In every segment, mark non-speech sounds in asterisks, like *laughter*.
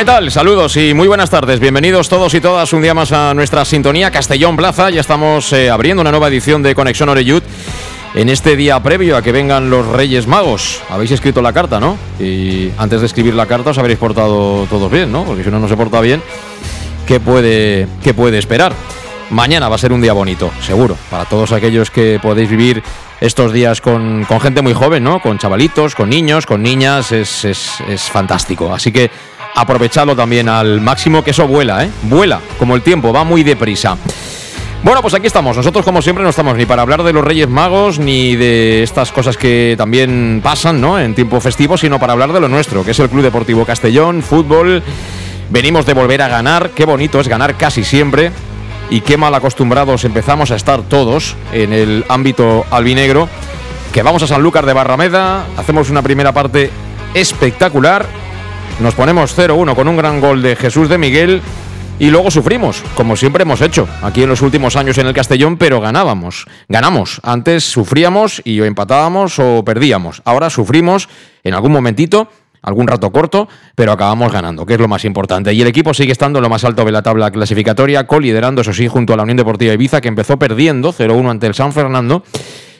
¿Qué tal? Saludos y muy buenas tardes. Bienvenidos todos y todas un día más a nuestra sintonía Castellón Plaza. Ya estamos eh, abriendo una nueva edición de Conexión Oreyud en este día previo a que vengan los Reyes Magos. Habéis escrito la carta, ¿no? Y antes de escribir la carta os habréis portado todos bien, ¿no? Porque si uno no se porta bien, ¿qué puede, qué puede esperar? Mañana va a ser un día bonito, seguro, para todos aquellos que podéis vivir estos días con, con gente muy joven, ¿no? Con chavalitos, con niños, con niñas, es, es, es fantástico. Así que aprovecharlo también al máximo, que eso vuela, ¿eh? Vuela, como el tiempo, va muy deprisa. Bueno, pues aquí estamos. Nosotros, como siempre, no estamos ni para hablar de los Reyes Magos ni de estas cosas que también pasan, ¿no? En tiempo festivo, sino para hablar de lo nuestro, que es el Club Deportivo Castellón, fútbol. Venimos de volver a ganar. Qué bonito es ganar casi siempre. Y qué mal acostumbrados empezamos a estar todos en el ámbito albinegro. Que vamos a Sanlúcar de Barrameda, hacemos una primera parte espectacular nos ponemos 0-1 con un gran gol de Jesús de Miguel y luego sufrimos, como siempre hemos hecho aquí en los últimos años en el Castellón, pero ganábamos. Ganamos. Antes sufríamos y o empatábamos o perdíamos. Ahora sufrimos en algún momentito, algún rato corto, pero acabamos ganando, que es lo más importante. Y el equipo sigue estando en lo más alto de la tabla clasificatoria, coliderando, eso sí, junto a la Unión Deportiva Ibiza, que empezó perdiendo 0-1 ante el San Fernando.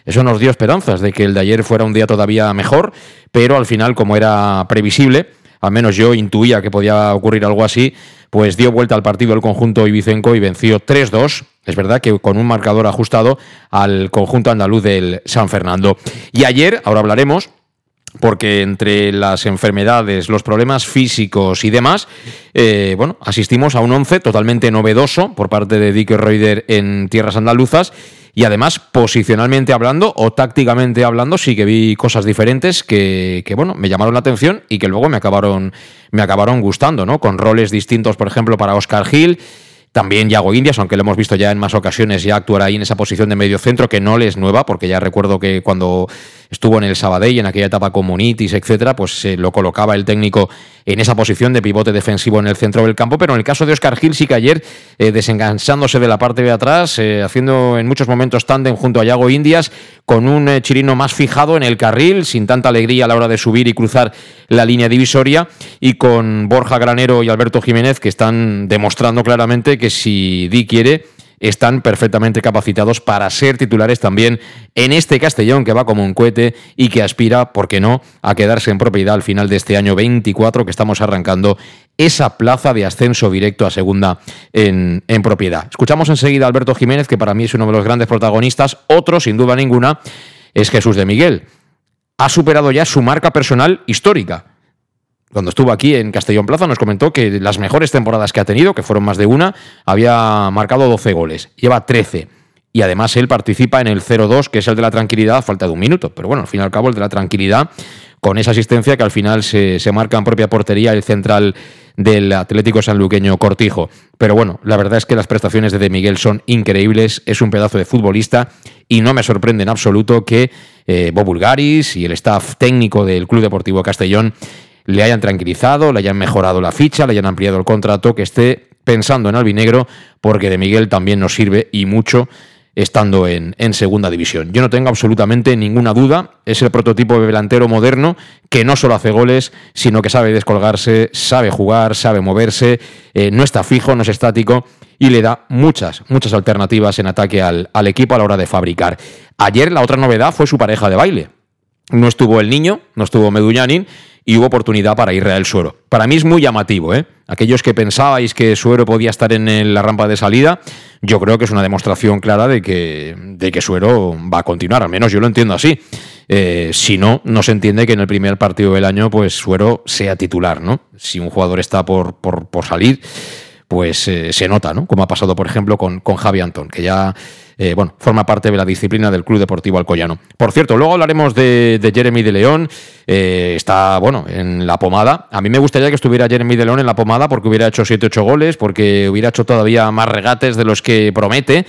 Eso nos dio esperanzas de que el de ayer fuera un día todavía mejor, pero al final, como era previsible, al menos yo intuía que podía ocurrir algo así, pues dio vuelta al partido el conjunto ibicenco y venció 3-2. Es verdad que con un marcador ajustado al conjunto andaluz del San Fernando. Y ayer, ahora hablaremos, porque entre las enfermedades, los problemas físicos y demás, eh, bueno, asistimos a un once totalmente novedoso por parte de Dick Reuter en tierras andaluzas y además, posicionalmente hablando o tácticamente hablando, sí que vi cosas diferentes que, que, bueno, me llamaron la atención y que luego me acabaron, me acabaron gustando, ¿no? Con roles distintos, por ejemplo, para Oscar Gil. También Yago Indias, aunque lo hemos visto ya en más ocasiones, ya actuar ahí en esa posición de medio centro, que no le es nueva, porque ya recuerdo que cuando estuvo en el Sabadell, en aquella etapa con Munitis, etcétera, pues se lo colocaba el técnico en esa posición de pivote defensivo en el centro del campo. Pero en el caso de Oscar Gil, sí que ayer, eh, desenganchándose de la parte de atrás, eh, haciendo en muchos momentos tándem junto a Yago Indias, con un eh, chirino más fijado en el carril, sin tanta alegría a la hora de subir y cruzar la línea divisoria, y con Borja Granero y Alberto Jiménez, que están demostrando claramente que si Di quiere están perfectamente capacitados para ser titulares también en este Castellón que va como un cohete y que aspira, ¿por qué no?, a quedarse en propiedad al final de este año 24 que estamos arrancando esa plaza de ascenso directo a segunda en, en propiedad. Escuchamos enseguida a Alberto Jiménez, que para mí es uno de los grandes protagonistas. Otro, sin duda ninguna, es Jesús de Miguel. Ha superado ya su marca personal histórica cuando estuvo aquí en Castellón Plaza, nos comentó que las mejores temporadas que ha tenido, que fueron más de una, había marcado 12 goles. Lleva 13. Y además él participa en el 0-2, que es el de la tranquilidad, falta de un minuto. Pero bueno, al fin y al cabo, el de la tranquilidad, con esa asistencia que al final se, se marca en propia portería el central del Atlético Sanluqueño Cortijo. Pero bueno, la verdad es que las prestaciones de De Miguel son increíbles, es un pedazo de futbolista y no me sorprende en absoluto que eh, Bobulgaris y el staff técnico del Club Deportivo Castellón le hayan tranquilizado, le hayan mejorado la ficha, le hayan ampliado el contrato, que esté pensando en albinegro, porque de Miguel también nos sirve y mucho estando en, segunda división. Yo no tengo absolutamente ninguna duda, es el prototipo de delantero moderno que no solo hace goles, sino que sabe descolgarse, sabe jugar, sabe moverse, eh, no está fijo, no es estático y le da muchas, muchas alternativas en ataque al, al equipo a la hora de fabricar. Ayer la otra novedad fue su pareja de baile. No estuvo el niño, no estuvo Medullanin, y hubo oportunidad para Israel Suero. Para mí es muy llamativo, ¿eh? Aquellos que pensabais que Suero podía estar en la rampa de salida, yo creo que es una demostración clara de que, de que Suero va a continuar, al menos yo lo entiendo así. Eh, si no, no se entiende que en el primer partido del año, pues Suero sea titular, ¿no? Si un jugador está por, por, por salir, pues eh, se nota, ¿no? Como ha pasado, por ejemplo, con, con Javi Antón, que ya eh, bueno, forma parte de la disciplina del Club Deportivo Alcoyano. Por cierto, luego hablaremos de, Jeremy de León. Eh, está, bueno, en la pomada. A mí me gustaría que estuviera Jeremy de León en la pomada porque hubiera hecho 7-8 goles, porque hubiera hecho todavía más regates de los que promete.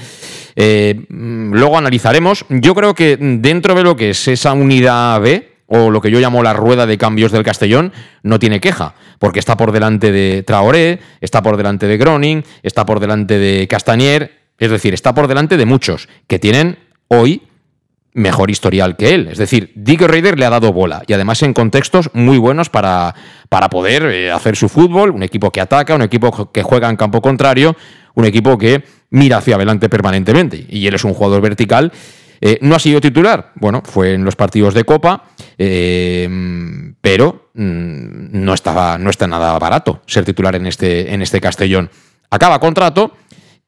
Eh, luego analizaremos. Yo creo que dentro de lo que es esa unidad B, o lo que yo llamo la rueda de cambios del Castellón, no tiene queja, porque está por delante de Traoré, está por delante de Groning, está por delante de Castañer, es decir, está por delante de muchos que tienen hoy mejor historial que él. Es decir, Dick Raider le ha dado bola y además en contextos muy buenos para, para poder eh, hacer su fútbol, un equipo que ataca, un equipo que juega en campo contrario, un equipo que mira hacia adelante permanentemente. Y él es un jugador vertical. Eh, no ha sido titular, bueno, fue en los partidos de Copa, eh, pero mm, no, estaba, no está nada barato ser titular en este, en este Castellón. Acaba contrato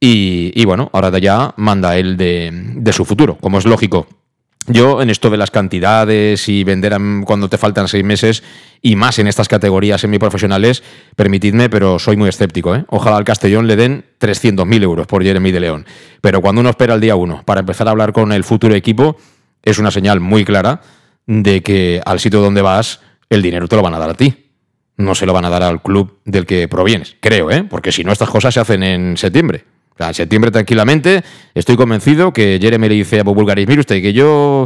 y, bueno, ahora ya manda él de, su futuro, como es lógico. Yo en esto de las cantidades y vender cuando te faltan seis meses y más en estas categorías semiprofesionales, permitidme, pero soy muy escéptico. ¿eh? Ojalá al Castellón le den 300.000 euros por Jeremy de León. Pero cuando uno espera el día uno para empezar a hablar con el futuro equipo, es una señal muy clara de que al sitio donde vas, el dinero te lo van a dar a ti. No se lo van a dar al club del que provienes, creo, ¿eh? porque si no, estas cosas se hacen en septiembre en septiembre tranquilamente, estoy convencido que Jeremy le dice a Bulgaris, mire usted, que yo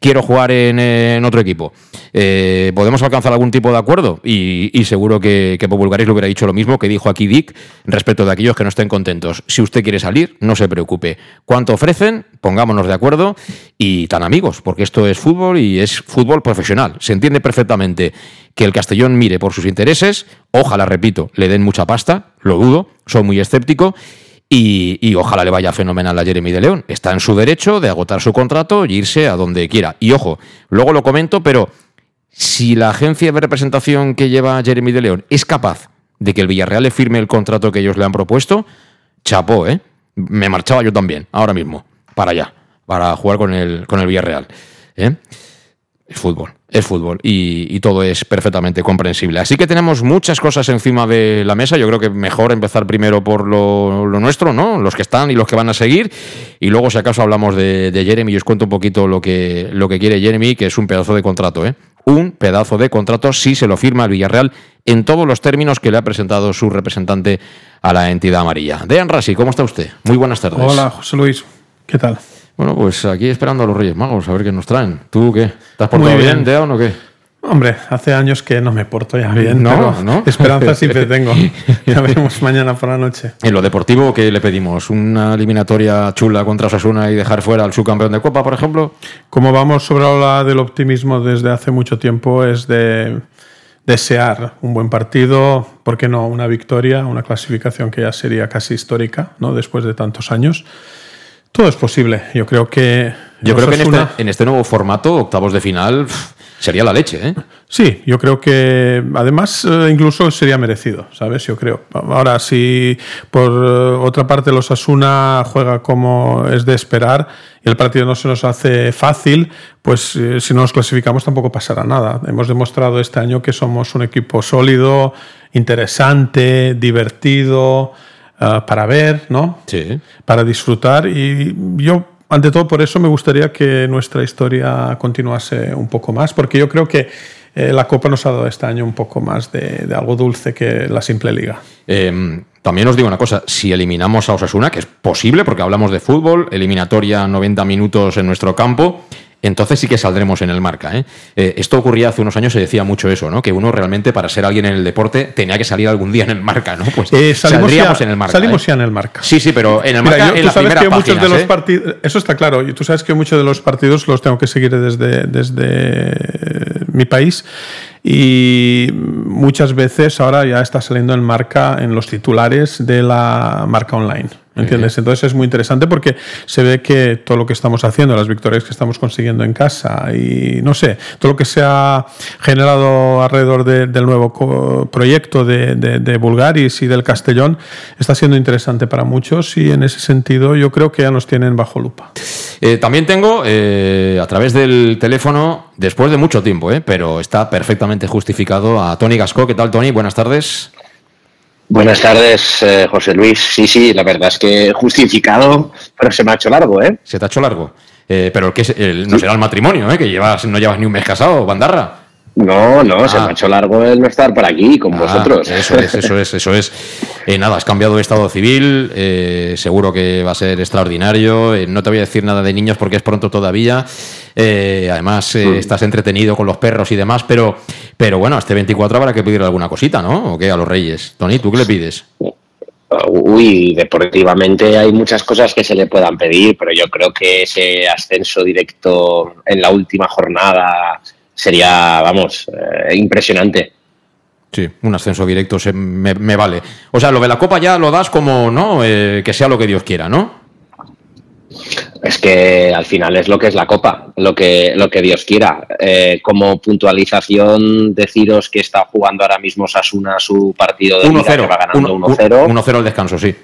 quiero jugar en, otro equipo. Eh, ¿Podemos alcanzar algún tipo de acuerdo? Y, seguro que, que Bulgaris le hubiera dicho lo mismo que dijo aquí Dick respecto de aquellos que no estén contentos. Si usted quiere salir, no se preocupe. ¿Cuánto ofrecen? Pongámonos de acuerdo y tan amigos, porque esto es fútbol y es fútbol profesional. Se entiende perfectamente que el Castellón mire por sus intereses, ojalá, repito, le den mucha pasta, lo dudo, soy muy escéptico y, ojalá le vaya fenomenal a Jeremy de León. Está en su derecho de agotar su contrato y irse a donde quiera. Y ojo, luego lo comento, pero si la agencia de representación que lleva Jeremy de León es capaz de que el Villarreal le firme el contrato que ellos le han propuesto, chapó, ¿eh? Me marchaba yo también, ahora mismo, para allá, para jugar con el, con el Villarreal. ¿eh? Es fútbol, es fútbol y, todo es perfectamente comprensible. Así que tenemos muchas cosas encima de la mesa. Yo creo que mejor empezar primero por lo, nuestro, ¿no? Los que están y los que van a seguir. Y luego, si acaso, hablamos de, Jeremy y os cuento un poquito lo que, lo que quiere Jeremy, que es un pedazo de contrato, ¿eh? Un pedazo de contrato si se lo firma el Villarreal en todos los términos que le ha presentado su representante a la entidad amarilla. Dean Rasi, ¿cómo está usted? Muy buenas tardes. Hola, José Luis. ¿Qué tal? Bueno, pues aquí esperando a los Reyes Magos, a ver qué nos traen. ¿Tú qué? ¿Te has portado bien, Deon, o qué? Hombre, hace años que no me porto ya bien, no, pero ¿no? esperanza siempre tengo. *laughs* Ya veremos mañana por la noche. En lo deportivo, ¿qué le pedimos? ¿Una eliminatoria chula contra Osasuna y dejar fuera al subcampeón de Copa, por ejemplo? Como vamos sobre la del optimismo desde hace mucho tiempo, es de desear un buen partido, ¿por qué no? Una victoria, una clasificación que ya sería casi histórica, ¿no? Después de tantos años. Todo es posible. Yo creo que. Yo creo que este, en este, nuevo formato, octavos de final, sería la leche, ¿eh? Sí, yo creo que además eh, incluso sería merecido, ¿sabes? Yo creo. Ahora, si por eh, otra parte los Asuna juega como es de esperar y el partido no se nos hace fácil, pues eh, si no nos clasificamos tampoco pasará nada. Hemos demostrado este año que somos un equipo sólido, interesante, divertido. Eh, para ver, ¿no? Sí. Para disfrutar. Y yo, ante todo, por eso me gustaría que nuestra historia continuase un poco más, porque yo creo que eh, la Copa nos ha dado este año un poco más de, algo dulce que la simple liga. Em, también os digo una cosa, si eliminamos a Osasuna, que es posible porque hablamos de fútbol, eliminatoria 90 minutos en nuestro campo, entonces sí que saldremos en el marca. ¿eh? ¿eh? esto ocurría hace unos años, se decía mucho eso, ¿no? Que uno realmente para ser alguien en el deporte tenía que salir algún día en el marca, ¿no? Pues eh, saldríamos en el marca. Salimos ¿eh? ya en el marca. Sí, sí, pero en el marca en de los partidos, eso está claro. Y tú sabes que muchos de los partidos los tengo que seguir desde, desde mi país y muchas veces ahora ya está saliendo en marca en los titulares de la marca online. ¿Me entiendes? Entonces es muy interesante porque se ve que todo lo que estamos haciendo, las victorias que estamos consiguiendo en casa y no sé, todo lo que se ha generado alrededor del nuevo proyecto de, de, Bulgaris y del Castellón está siendo interesante para muchos y en ese sentido yo creo que ya nos tienen bajo lupa. Eh, también tengo eh, a través del teléfono, después de mucho tiempo, eh, pero está perfectamente justificado a Tony Gasco. ¿Qué tal, Tony? Buenas tardes. Buenas tardes, eh, José Luis. Sí, sí, la verdad es que justificado, pero se me ha hecho largo, ¿eh? Se te ha hecho largo. Eh, pero que no será el matrimonio, ¿eh? Que llevas, no llevas ni un mes casado, Bandarra. No, no, se me ha ah. hecho largo el no estar por aquí con ah, vosotros. Eso es, eso es, eso es. *laughs* Eh, nada, has cambiado de estado civil, eh, seguro que va a ser extraordinario. Eh, no te voy a decir nada de niños porque es pronto todavía. además, mm. estás entretenido con los perros y demás, pero, pero bueno, este 24 habrá que pedir alguna cosita, ¿no? ¿O qué a los reyes? Tony, ¿tú qué le pides? Uy, deportivamente hay muchas cosas que se le puedan pedir, pero yo creo que ese ascenso directo en la última jornada sería, vamos, eh, impresionante. Sí, un ascenso directo se, me, vale. O sea, lo de la Copa ya lo das como, ¿no? Eh, que sea lo que Dios quiera, ¿no? Es que al final es lo que es la Copa, lo que, lo que Dios quiera. Eh, como puntualización, deciros que está jugando ahora mismo Sasuna su partido de 1-0. que va ganando 1-0. 1-0 al descanso, sí.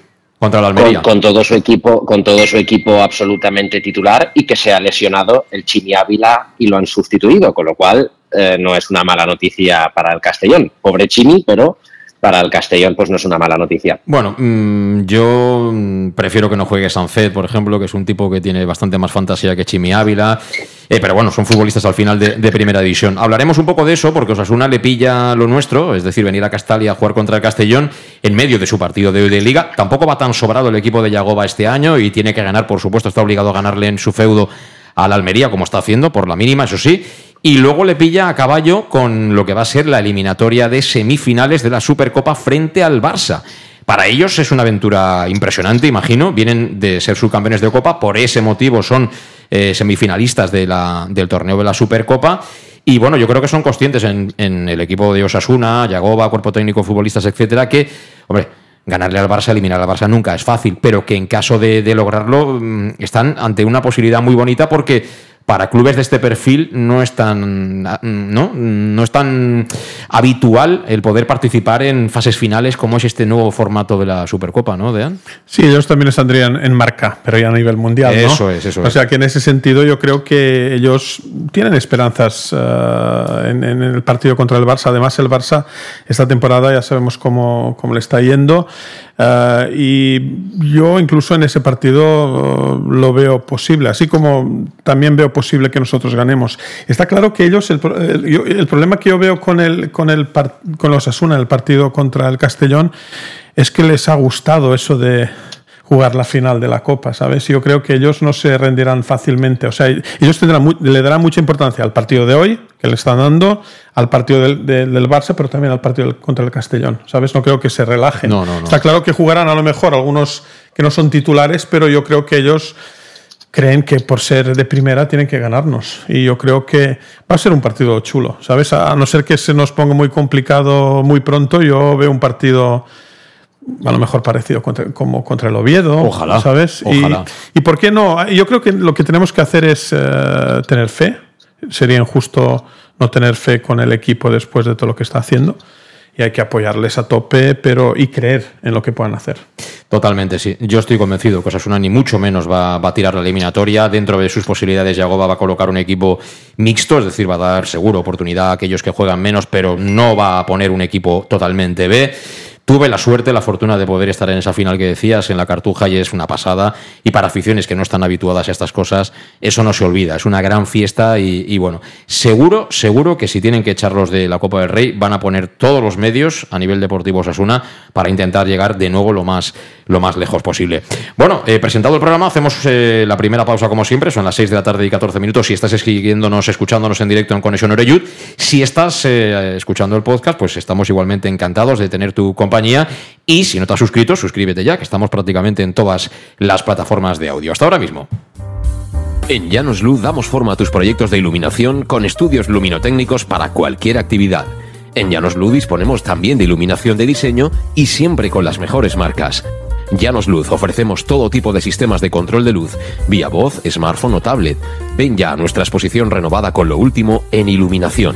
Contra la Almería. Con, todo su equipo, con todo su equipo absolutamente titular y que se ha lesionado el Chini Ávila y lo han sustituido, con lo cual eh, no es una mala noticia para el Castellón. Pobre Chini, pero para el Castellón pues no es una mala noticia. Bueno, mm, yo mm, prefiero que no juegue Sanfet, por ejemplo, que es un tipo que tiene bastante más fantasía que Chimi Ávila, eh, pero bueno, son futbolistas al final de, primera división. Hablaremos un poco de eso porque Osasuna le pilla lo nuestro, es decir, venir a Castalia a jugar contra el Castellón en medio de su partido de hoy de liga. Tampoco va tan sobrado el equipo de Yagoba este año y tiene que ganar, por supuesto, está obligado a ganarle en su feudo a la Almería, como está haciendo, por la mínima, eso sí, y luego le pilla a caballo con lo que va a ser la eliminatoria de semifinales de la Supercopa frente al Barça. Para ellos es una aventura impresionante, imagino. Vienen de ser subcampeones de Copa, por ese motivo son eh, semifinalistas del torneo de la Supercopa. Y bueno, yo creo que son conscientes en, el equipo de Osasuna, Yagoba, cuerpo técnico, futbolistas, etcétera, que, hombre, ganarle al Barça, eliminar al Barça nunca es fácil, pero que en caso de, de lograrlo mm, están ante una posibilidad muy bonita porque para clubes de este perfil no es tan no, no es tan habitual el poder participar en fases finales como es este nuevo formato de la Supercopa, ¿no, Dean? Sí, ellos también saldrían en marca, pero ya a nivel mundial, ¿no? Eso es, eso es. O sea que en ese sentido yo creo que ellos tienen esperanzas eh, en, el partido contra el Barça. Además, el Barça esta temporada ya sabemos cómo, cómo le está yendo. Eh, y yo incluso en ese partido uh, lo veo posible, así como también veo posible que nosotros ganemos. Está claro que ellos, el, el, problema que yo veo con, el, con, el, con los Asuna, el partido contra el Castellón, es que les ha gustado eso de jugar la final de la Copa, ¿sabes? Yo creo que ellos no se rendirán fácilmente. O sea, ellos tendrán, le darán mucha importancia al partido de hoy, que le están dando, al partido del, del, Barça, pero también al partido contra el Castellón, ¿sabes? No creo que se relajen. No, no, no. Está claro que jugarán a lo mejor algunos que no son titulares, pero yo creo que ellos creen que por ser de primera tienen que ganarnos. Y yo creo que va a ser un partido chulo, ¿sabes? A no ser que se nos ponga muy complicado muy pronto, yo veo un partido a lo mejor parecido contra, como contra el Oviedo. Ojalá. ¿Sabes? Y, por qué no? Yo creo que lo que tenemos que hacer es eh, tener fe. Sería injusto no tener fe con el equipo después de todo lo que está haciendo. Y hay que apoyarles a tope, pero y creer en lo que puedan hacer. Totalmente, sí. Yo estoy convencido que Osasuna ni mucho menos va, va, a tirar la eliminatoria. Dentro de sus posibilidades, Yagoba va a colocar un equipo mixto, es decir, va a dar seguro oportunidad a aquellos que juegan menos, pero no va a poner un equipo totalmente B. Tuve la suerte, la fortuna de poder estar en esa final que decías, en la Cartuja, y es una pasada. Y para aficiones que no están habituadas a estas cosas, eso no se olvida. Es una gran fiesta y, bueno, seguro, seguro que si tienen que echarlos de la Copa del Rey, van a poner todos los medios a nivel deportivo Osasuna para intentar llegar de nuevo lo más, lo más lejos posible. Bueno, eh, presentado el programa, hacemos eh, la primera pausa como siempre, son las 6 de la tarde y 14 minutos. Si estás siguiéndonos, escuchándonos en directo en Conexión Oreyud, si estás eh, escuchando el podcast, pues estamos igualmente encantados de tener tu compañía y si no te has suscrito, suscríbete ya, que estamos prácticamente en todas las plataformas de audio. Hasta ahora mismo. En Llanos Luz damos forma a tus proyectos de iluminación con estudios luminotécnicos para cualquier actividad. En Llanos Luz disponemos también de iluminación de diseño y siempre con las mejores marcas. Llanos Luz ofrecemos todo tipo de sistemas de control de luz, vía voz, smartphone o tablet. Ven ya a nuestra exposición renovada con lo último en iluminación.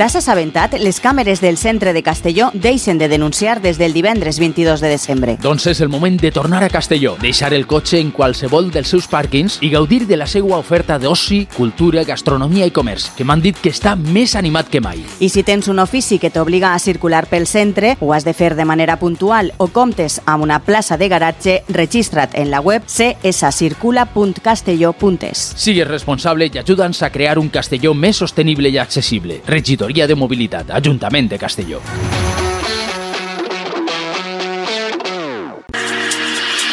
T'has assabentat? Les càmeres del centre de Castelló deixen de denunciar des del divendres 22 de desembre. Doncs és el moment de tornar a Castelló, deixar el cotxe en qualsevol dels seus pàrquings i gaudir de la seva oferta d'oci, cultura, gastronomia i comerç, que m'han dit que està més animat que mai. I si tens un ofici que t'obliga a circular pel centre, ho has de fer de manera puntual o comptes amb una plaça de garatge, registra't en la web cscircula.castelló.es. Sigues responsable i ajuda'ns a crear un Castelló més sostenible i accessible. Regidoria de Mobilitat, Ajuntament de Castelló.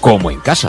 como en casa.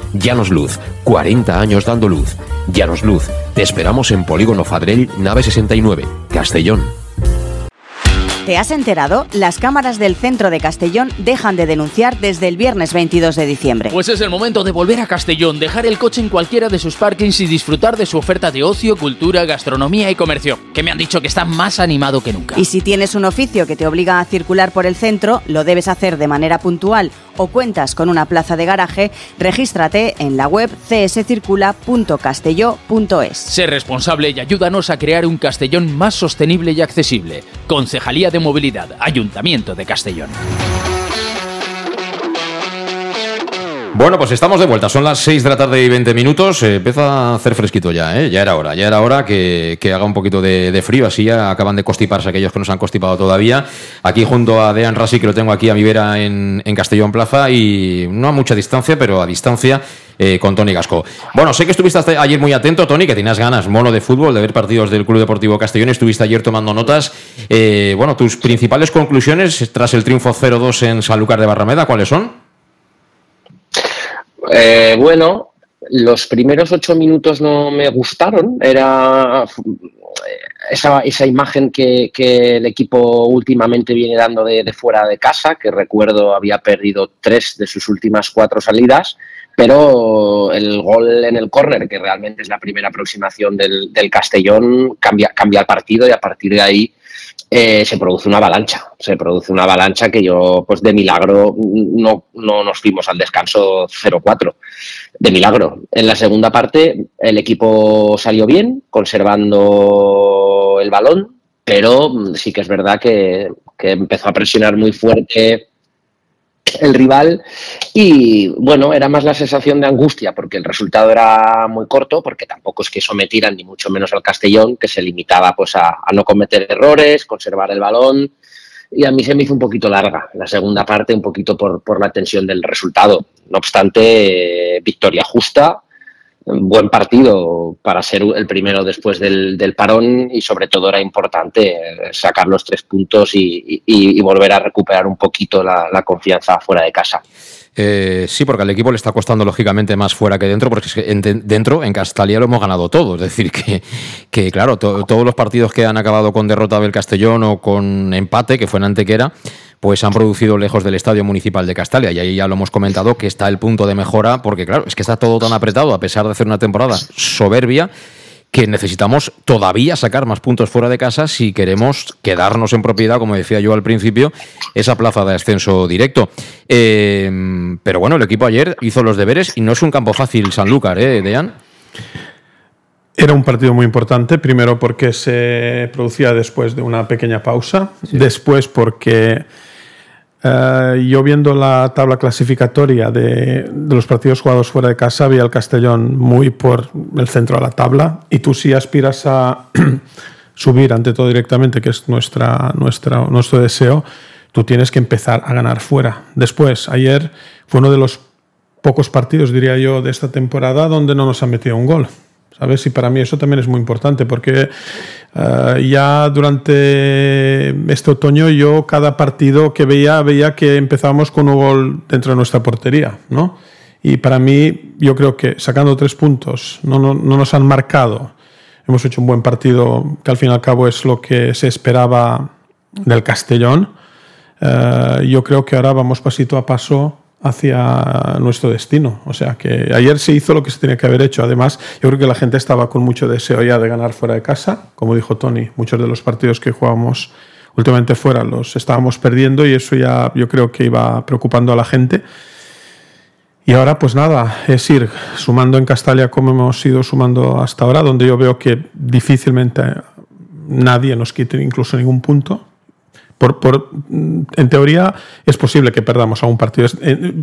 Llanos Luz, 40 años dando luz. Llanos Luz, te esperamos en Polígono Fadrell, nave 69, Castellón. ¿Te has enterado? Las cámaras del centro de Castellón dejan de denunciar desde el viernes 22 de diciembre. Pues es el momento de volver a Castellón, dejar el coche en cualquiera de sus parkings y disfrutar de su oferta de ocio, cultura, gastronomía y comercio, que me han dicho que está más animado que nunca. Y si tienes un oficio que te obliga a circular por el centro, lo debes hacer de manera puntual o cuentas con una plaza de garaje, regístrate en la web cscircula.castelló.es. Sé responsable y ayúdanos a crear un Castellón más sostenible y accesible. Concejalía de Movilidad, Ayuntamiento de Castellón. Bueno, pues estamos de vuelta. Son las 6 de la tarde y 20 minutos. Eh, empieza a hacer fresquito ya, ¿eh? Ya era hora. Ya era hora que, haga un poquito de, frío. Así ya acaban de constiparse aquellos que no se han constipado todavía. Aquí junto a Dean Rasi, que lo tengo aquí a mi vera en, en Castellón Plaza. Y no a mucha distancia, pero a distancia eh, con Tony Gasco. Bueno, sé que estuviste ayer muy atento, Tony, que tenías ganas, mono de fútbol, de ver partidos del Club Deportivo Castellón. Estuviste ayer tomando notas. Eh, bueno, tus principales conclusiones tras el triunfo 0-2 en Sanlúcar de Barrameda, ¿cuáles son? Eh, bueno, los primeros ocho minutos no me gustaron. Era esa, esa imagen que, el equipo últimamente viene dando de, fuera de casa, que recuerdo había perdido tres de sus últimas cuatro salidas, pero el gol en el córner, que realmente es la primera aproximación del, del Castellón, cambia, cambia el partido y a partir de ahí eh, se produce una avalancha. Se produce una avalancha que yo, pues de milagro, no, no nos fuimos al descanso 0-4. De milagro. En la segunda parte, el equipo salió bien, conservando el balón, pero sí que es verdad que, que empezó a presionar muy fuerte el rival y bueno, era más la sensación de angustia porque el resultado era muy corto, porque tampoco es que sometieran ni mucho menos al Castellón, que se limitaba pues a, no cometer errores, conservar el balón y a mí se me hizo un poquito larga la segunda parte, un poquito por, por la tensión del resultado. No obstante, victoria justa, buen partido para ser el primero después del, parón y sobre todo era importante eh, sacar los tres puntos y, volver a recuperar un poquito la, confianza fuera de casa. Eh, sí, porque al equipo le está costando lógicamente más fuera que dentro, porque es que dentro, en Castalia, lo hemos ganado todo. Es decir, que, que claro, todos los partidos que han acabado con derrota del Castellón o con empate, que fue en Antequera, pues han producido lejos del Estadio Municipal de Castalia. Y ahí ya lo hemos comentado que está el punto de mejora, porque claro, es que está todo tan apretado, a pesar de hacer una temporada soberbia, que necesitamos todavía sacar más puntos fuera de casa si queremos quedarnos en propiedad, como decía yo al principio, esa plaza de ascenso directo. Eh, pero bueno, el equipo ayer hizo los deberes y no es un campo fácil Sanlúcar, ¿eh, Dean? Era un partido muy importante, primero porque se producía después de una pequeña pausa, después porque eh, yo viendo la tabla clasificatoria de, los partidos jugados fuera de casa, había el Castellón muy por el centro de la tabla y tú si aspiras a *clears throat* subir ante todo directamente, que es nuestra, nuestra, nuestro deseo, tú tienes que empezar a ganar fuera. Después, ayer fue uno de los pocos partidos, diría yo, de esta temporada donde no nos han metido un gol. ¿Sabes? Y para mí eso también es muy importante porque eh, ya durante este otoño yo cada partido que veía veía que empezábamos con un gol dentro de nuestra portería, ¿no? Y para mí yo creo que sacando tres puntos no, no, nos han marcado. Hemos hecho un buen partido que al fin y al cabo es lo que se esperaba del Castellón. Eh, yo creo que ahora vamos pasito a paso hacia nuestro destino. O sea que ayer se hizo lo que se tenía que haber hecho. Además, yo creo que la gente estaba con mucho deseo ya de ganar fuera de casa. Como dijo Tony, muchos de los partidos que jugábamos últimamente fuera los estábamos perdiendo y eso ya yo creo que iba preocupando a la gente. Y ahora pues nada, es ir sumando en Castalia como hemos ido sumando hasta ahora, donde yo veo que difícilmente nadie nos quite incluso ningún punto por, en teoría es posible que perdamos a un partido.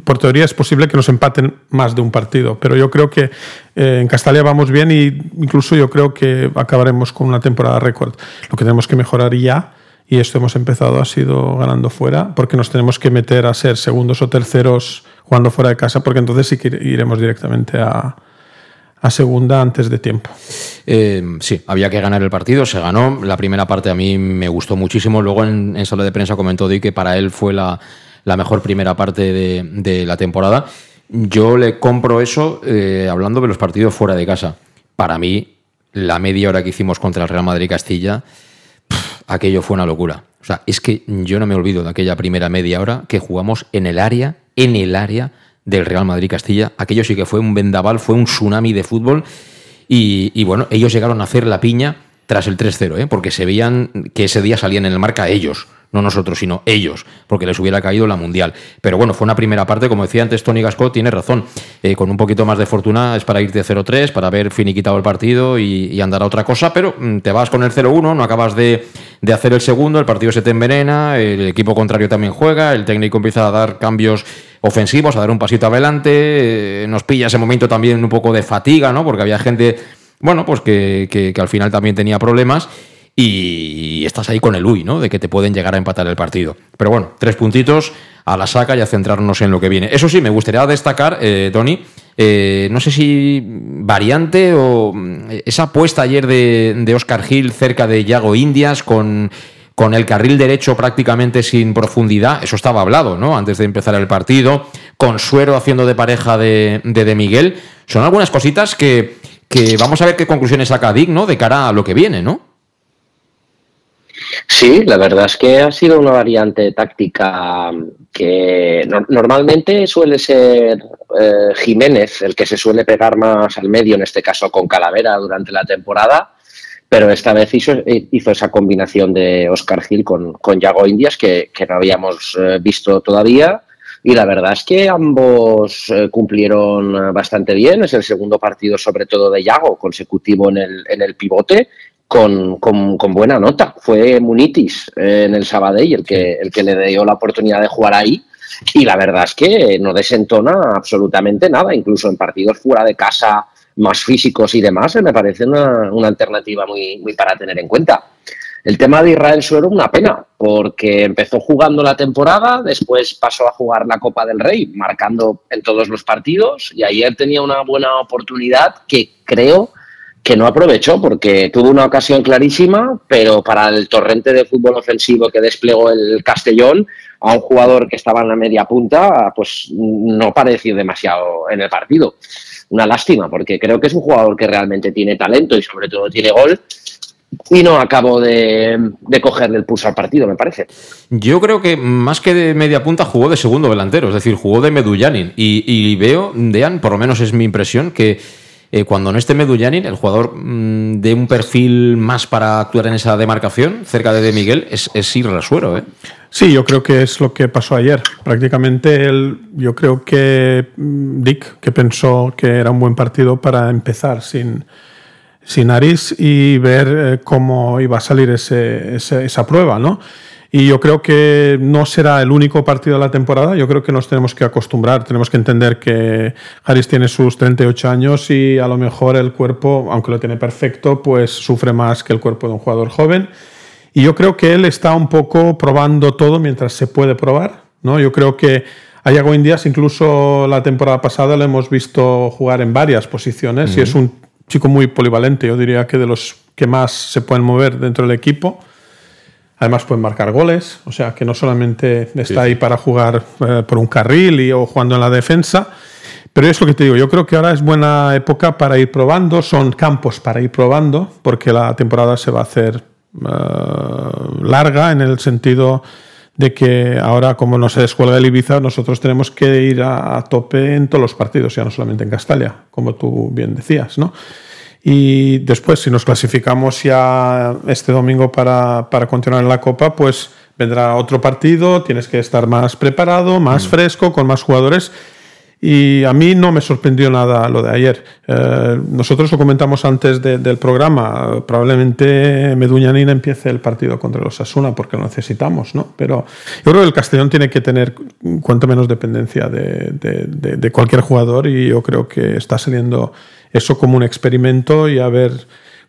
Por teoría es posible que nos empaten más de un partido. Pero yo creo que eh, en Castalia vamos bien y incluso yo creo que acabaremos con una temporada récord. Lo que tenemos que mejorar ya, y esto hemos empezado, ha sido ganando fuera, porque nos tenemos que meter a ser segundos o terceros jugando fuera de casa, porque entonces sí que iremos directamente a, a segunda antes de tiempo. Eh, sí, había que ganar el partido, se ganó. La primera parte a mí me gustó muchísimo. Luego en, en sala de prensa comentó Di que para él fue la, mejor primera parte de, la temporada. Yo le compro eso eh, hablando de los partidos fuera de casa. Para mí, la media hora que hicimos contra el Real Madrid Castilla, aquello fue una locura. O sea, es que yo no me olvido de aquella primera media hora que jugamos en el área, en el área del Real Madrid Castilla. Aquello sí que fue un vendaval, fue un tsunami de fútbol. Y, y bueno, ellos llegaron a hacer la piña tras el 3-0, ¿eh? porque se veían que ese día salían en el marca ellos no nosotros, sino ellos, porque les hubiera caído la Mundial. Pero bueno, fue una primera parte, como decía antes Tony Gascot, tiene razón, eh, con un poquito más de fortuna es para irte 0-3, para haber finiquitado el partido y, andar a otra cosa, pero mm, te vas con el 0-1, no acabas de, hacer el segundo, el partido se te envenena, el equipo contrario también juega, el técnico empieza a dar cambios ofensivos, a dar un pasito adelante, eh, nos pilla ese momento también un poco de fatiga, ¿no? Porque había gente, bueno, pues que, que al final también tenía problemas y estás ahí con el UI, ¿no? De que te pueden llegar a empatar el partido. Pero bueno, tres puntitos a la saca y a centrarnos en lo que viene. Eso sí, me gustaría destacar, eh, Tony, eh, no sé si variante o mm, esa apuesta ayer de, de Oscar Gil cerca de Yago Indias con, con el carril derecho prácticamente sin profundidad, eso estaba hablado, ¿no? Antes de empezar el partido, con Suero haciendo de pareja de, de, Miguel. Son algunas cositas que, que vamos a ver qué conclusiones saca Dick, ¿no? De cara a lo que viene, ¿no? Sí, la verdad es que ha sido una variante táctica que normalmente suele ser eh, Jiménez el que se suele pegar más al medio, en este caso con Calavera durante la temporada, pero esta vez hizo, hizo esa combinación de Oscar Gil con, con Yago Indias que, no habíamos eh, visto todavía. Y la verdad es que ambos eh, cumplieron bastante bien. Es el segundo partido, sobre todo de Yago, consecutivo en el, en el pivote con, con, buena nota. Fue Munitis eh, en el Sabadell el que, el que le dio la oportunidad de jugar ahí. Y la verdad es que no desentona absolutamente nada, incluso en partidos fuera de casa más físicos y demás, me parece una, una alternativa muy, muy para tener en cuenta. El tema de Israel Suero, una pena, porque empezó jugando la temporada, después pasó a jugar la Copa del Rey, marcando en todos los partidos, y ayer tenía una buena oportunidad que creo que no aprovechó porque tuvo una ocasión clarísima, pero para el torrente de fútbol ofensivo que desplegó el Castellón, a un jugador que estaba en la media punta, pues no pareció demasiado en el partido. Una lástima, porque creo que es un jugador que realmente tiene talento y sobre todo tiene gol. Y no acabo de, cogerle el pulso al partido, me parece. Yo creo que más que de media punta jugó de segundo delantero, es decir, jugó de Medullanin. Y, y veo, Dean, por lo menos es mi impresión, que eh, cuando no esté Medullanin, el jugador mm, de un perfil más para actuar en esa demarcación, cerca de, Miguel, es, es ir. ¿eh? Sí, yo creo que es lo que pasó ayer. Prácticamente él, yo creo que mm, Dick, que pensó que era un buen partido para empezar sin, sin Aris y ver eh, cómo iba a salir ese, esa prueba, ¿no? Y yo creo que no será el único partido de la temporada. Yo creo que nos tenemos que acostumbrar. Tenemos que entender que Harris tiene sus 38 años y a lo mejor el cuerpo, aunque lo tiene perfecto, pues sufre más que el cuerpo de un jugador joven. Y yo creo que él está un poco probando todo mientras se puede probar. ¿no? Yo creo que a Yago Indias, incluso la temporada pasada, lo hemos visto jugar en varias posiciones y es un chico muy polivalente. Yo diría que de los que más se pueden mover dentro del equipo. Además pueden marcar goles, o sea que no solamente está ahí para jugar eh, por un carril y, o jugando en la defensa, pero es lo que te digo, yo creo que ahora es buena época para ir probando, son campos para ir probando, porque la temporada se va a hacer eh, larga en el sentido de que ahora como no se descuelga el Ibiza, nosotros tenemos que ir a, a tope en todos los partidos, ya no solamente en Castalia, como tú bien decías, ¿no? Y después, si nos clasificamos ya este domingo para, para continuar en la Copa, pues vendrá otro partido, tienes que estar más preparado, más mm. fresco, con más jugadores. Y a mí no me sorprendió nada lo de ayer. Eh, nosotros lo comentamos antes del programa. Probablemente Meduñanina empiece el partido contra los Asuna porque lo necesitamos, ¿no? Pero yo creo que el Castellón tiene que tener cuanto menos dependencia de, de, de cualquier jugador y yo creo que está saliendo eso como un experimento y a ver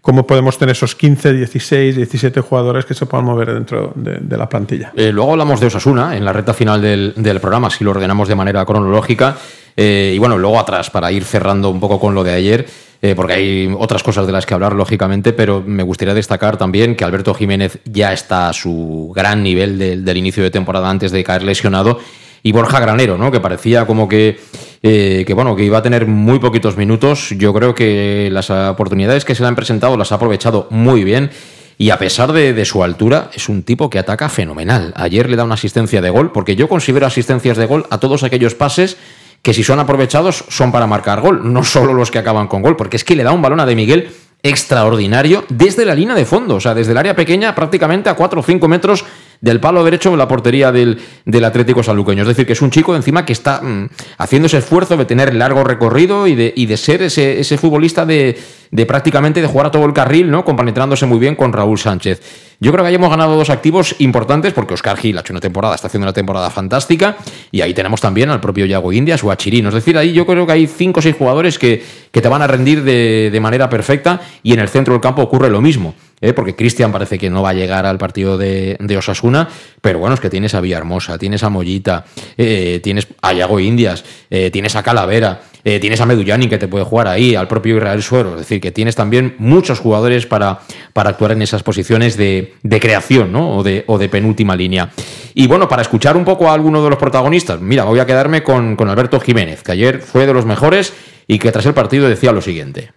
cómo podemos tener esos 15, 16, 17 jugadores que se puedan mover dentro de, la plantilla. Eh, luego hablamos de Osasuna en la recta final del, programa, si lo ordenamos de manera cronológica. Eh, y bueno, luego atrás, para ir cerrando un poco con lo de ayer, eh, porque hay otras cosas de las que hablar, lógicamente, pero me gustaría destacar también que Alberto Jiménez ya está a su gran nivel del inicio de temporada antes de caer lesionado y Borja Granero, ¿no? Que parecía como que, eh, que, bueno, que iba a tener muy poquitos minutos. Yo creo que las oportunidades que se le han presentado las ha aprovechado muy bien. y a pesar de, su altura, es un tipo que ataca fenomenal. Ayer le da una asistencia de gol, porque yo considero asistencias de gol a todos aquellos pases que si son aprovechados son para marcar gol, no solo los que acaban con gol, porque es que le da un balón a De Miguel extraordinario desde la línea de fondo, o sea, desde el área pequeña prácticamente a 4 o 5 metros del palo derecho la portería del, del Atlético Sanluqueño. Es decir, que es un chico encima que está mm, haciendo ese esfuerzo de tener largo recorrido y de, y de ser ese, ese futbolista de, de, prácticamente de jugar a todo el carril, ¿no? Compenetrándose muy bien con Raúl Sánchez. Yo creo que hayamos ganado dos activos importantes porque Oscar Gil ha hecho una temporada, está haciendo una temporada fantástica y ahí tenemos también al propio Yago Indias o a Chirino. Es decir, ahí yo creo que hay cinco o seis jugadores que, que te van a rendir de, de manera perfecta y en el centro del campo ocurre lo mismo. ¿Eh? porque Cristian parece que no va a llegar al partido de, Osasuna, pero bueno, es que tienes a Villahermosa, tienes a Mollita, eh, tienes a Yago Indias, eh, tienes a Calavera, tienes a Meduyani que te puede jugar ahí, al propio Israel Suero, es decir, que tienes también muchos jugadores para, para actuar en esas posiciones de, creación ¿no? o, de, o de penúltima línea. Y bueno, para escuchar un poco a alguno de los protagonistas, mira, voy a quedarme con Alberto Jiménez, que ayer fue de los mejores y que tras el partido decía lo siguiente.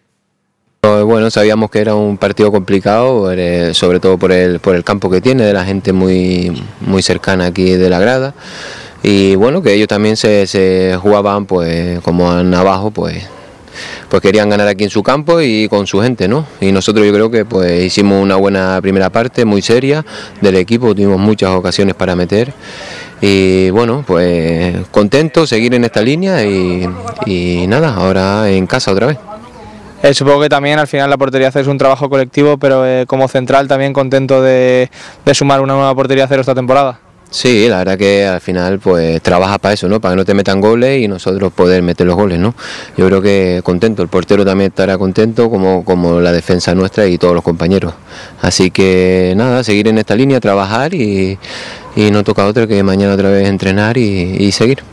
Bueno, sabíamos que era un partido complicado, eh, sobre todo por el, por el campo que tiene, de la gente muy, muy cercana aquí de la grada. Y bueno, que ellos también se, jugaban, pues como abajo, pues, pues querían ganar aquí en su campo y con su gente, ¿no? Y nosotros yo creo que pues hicimos una buena primera parte, muy seria del equipo, tuvimos muchas ocasiones para meter. Y bueno, pues contento, seguir en esta línea y nada, ahora en casa otra vez. Eh, supongo que también al final la portería cero es un trabajo colectivo, pero eh, como central también contento de, sumar una nueva portería cero esta temporada. Sí, la verdad que al final pues trabaja para eso, ¿no? Para que no te metan goles y nosotros poder meter los goles, ¿no? Yo creo que contento, el portero también estará contento como, como la defensa nuestra y todos los compañeros. Así que nada, seguir en esta línea, trabajar y, no toca otra que mañana otra vez entrenar y seguir.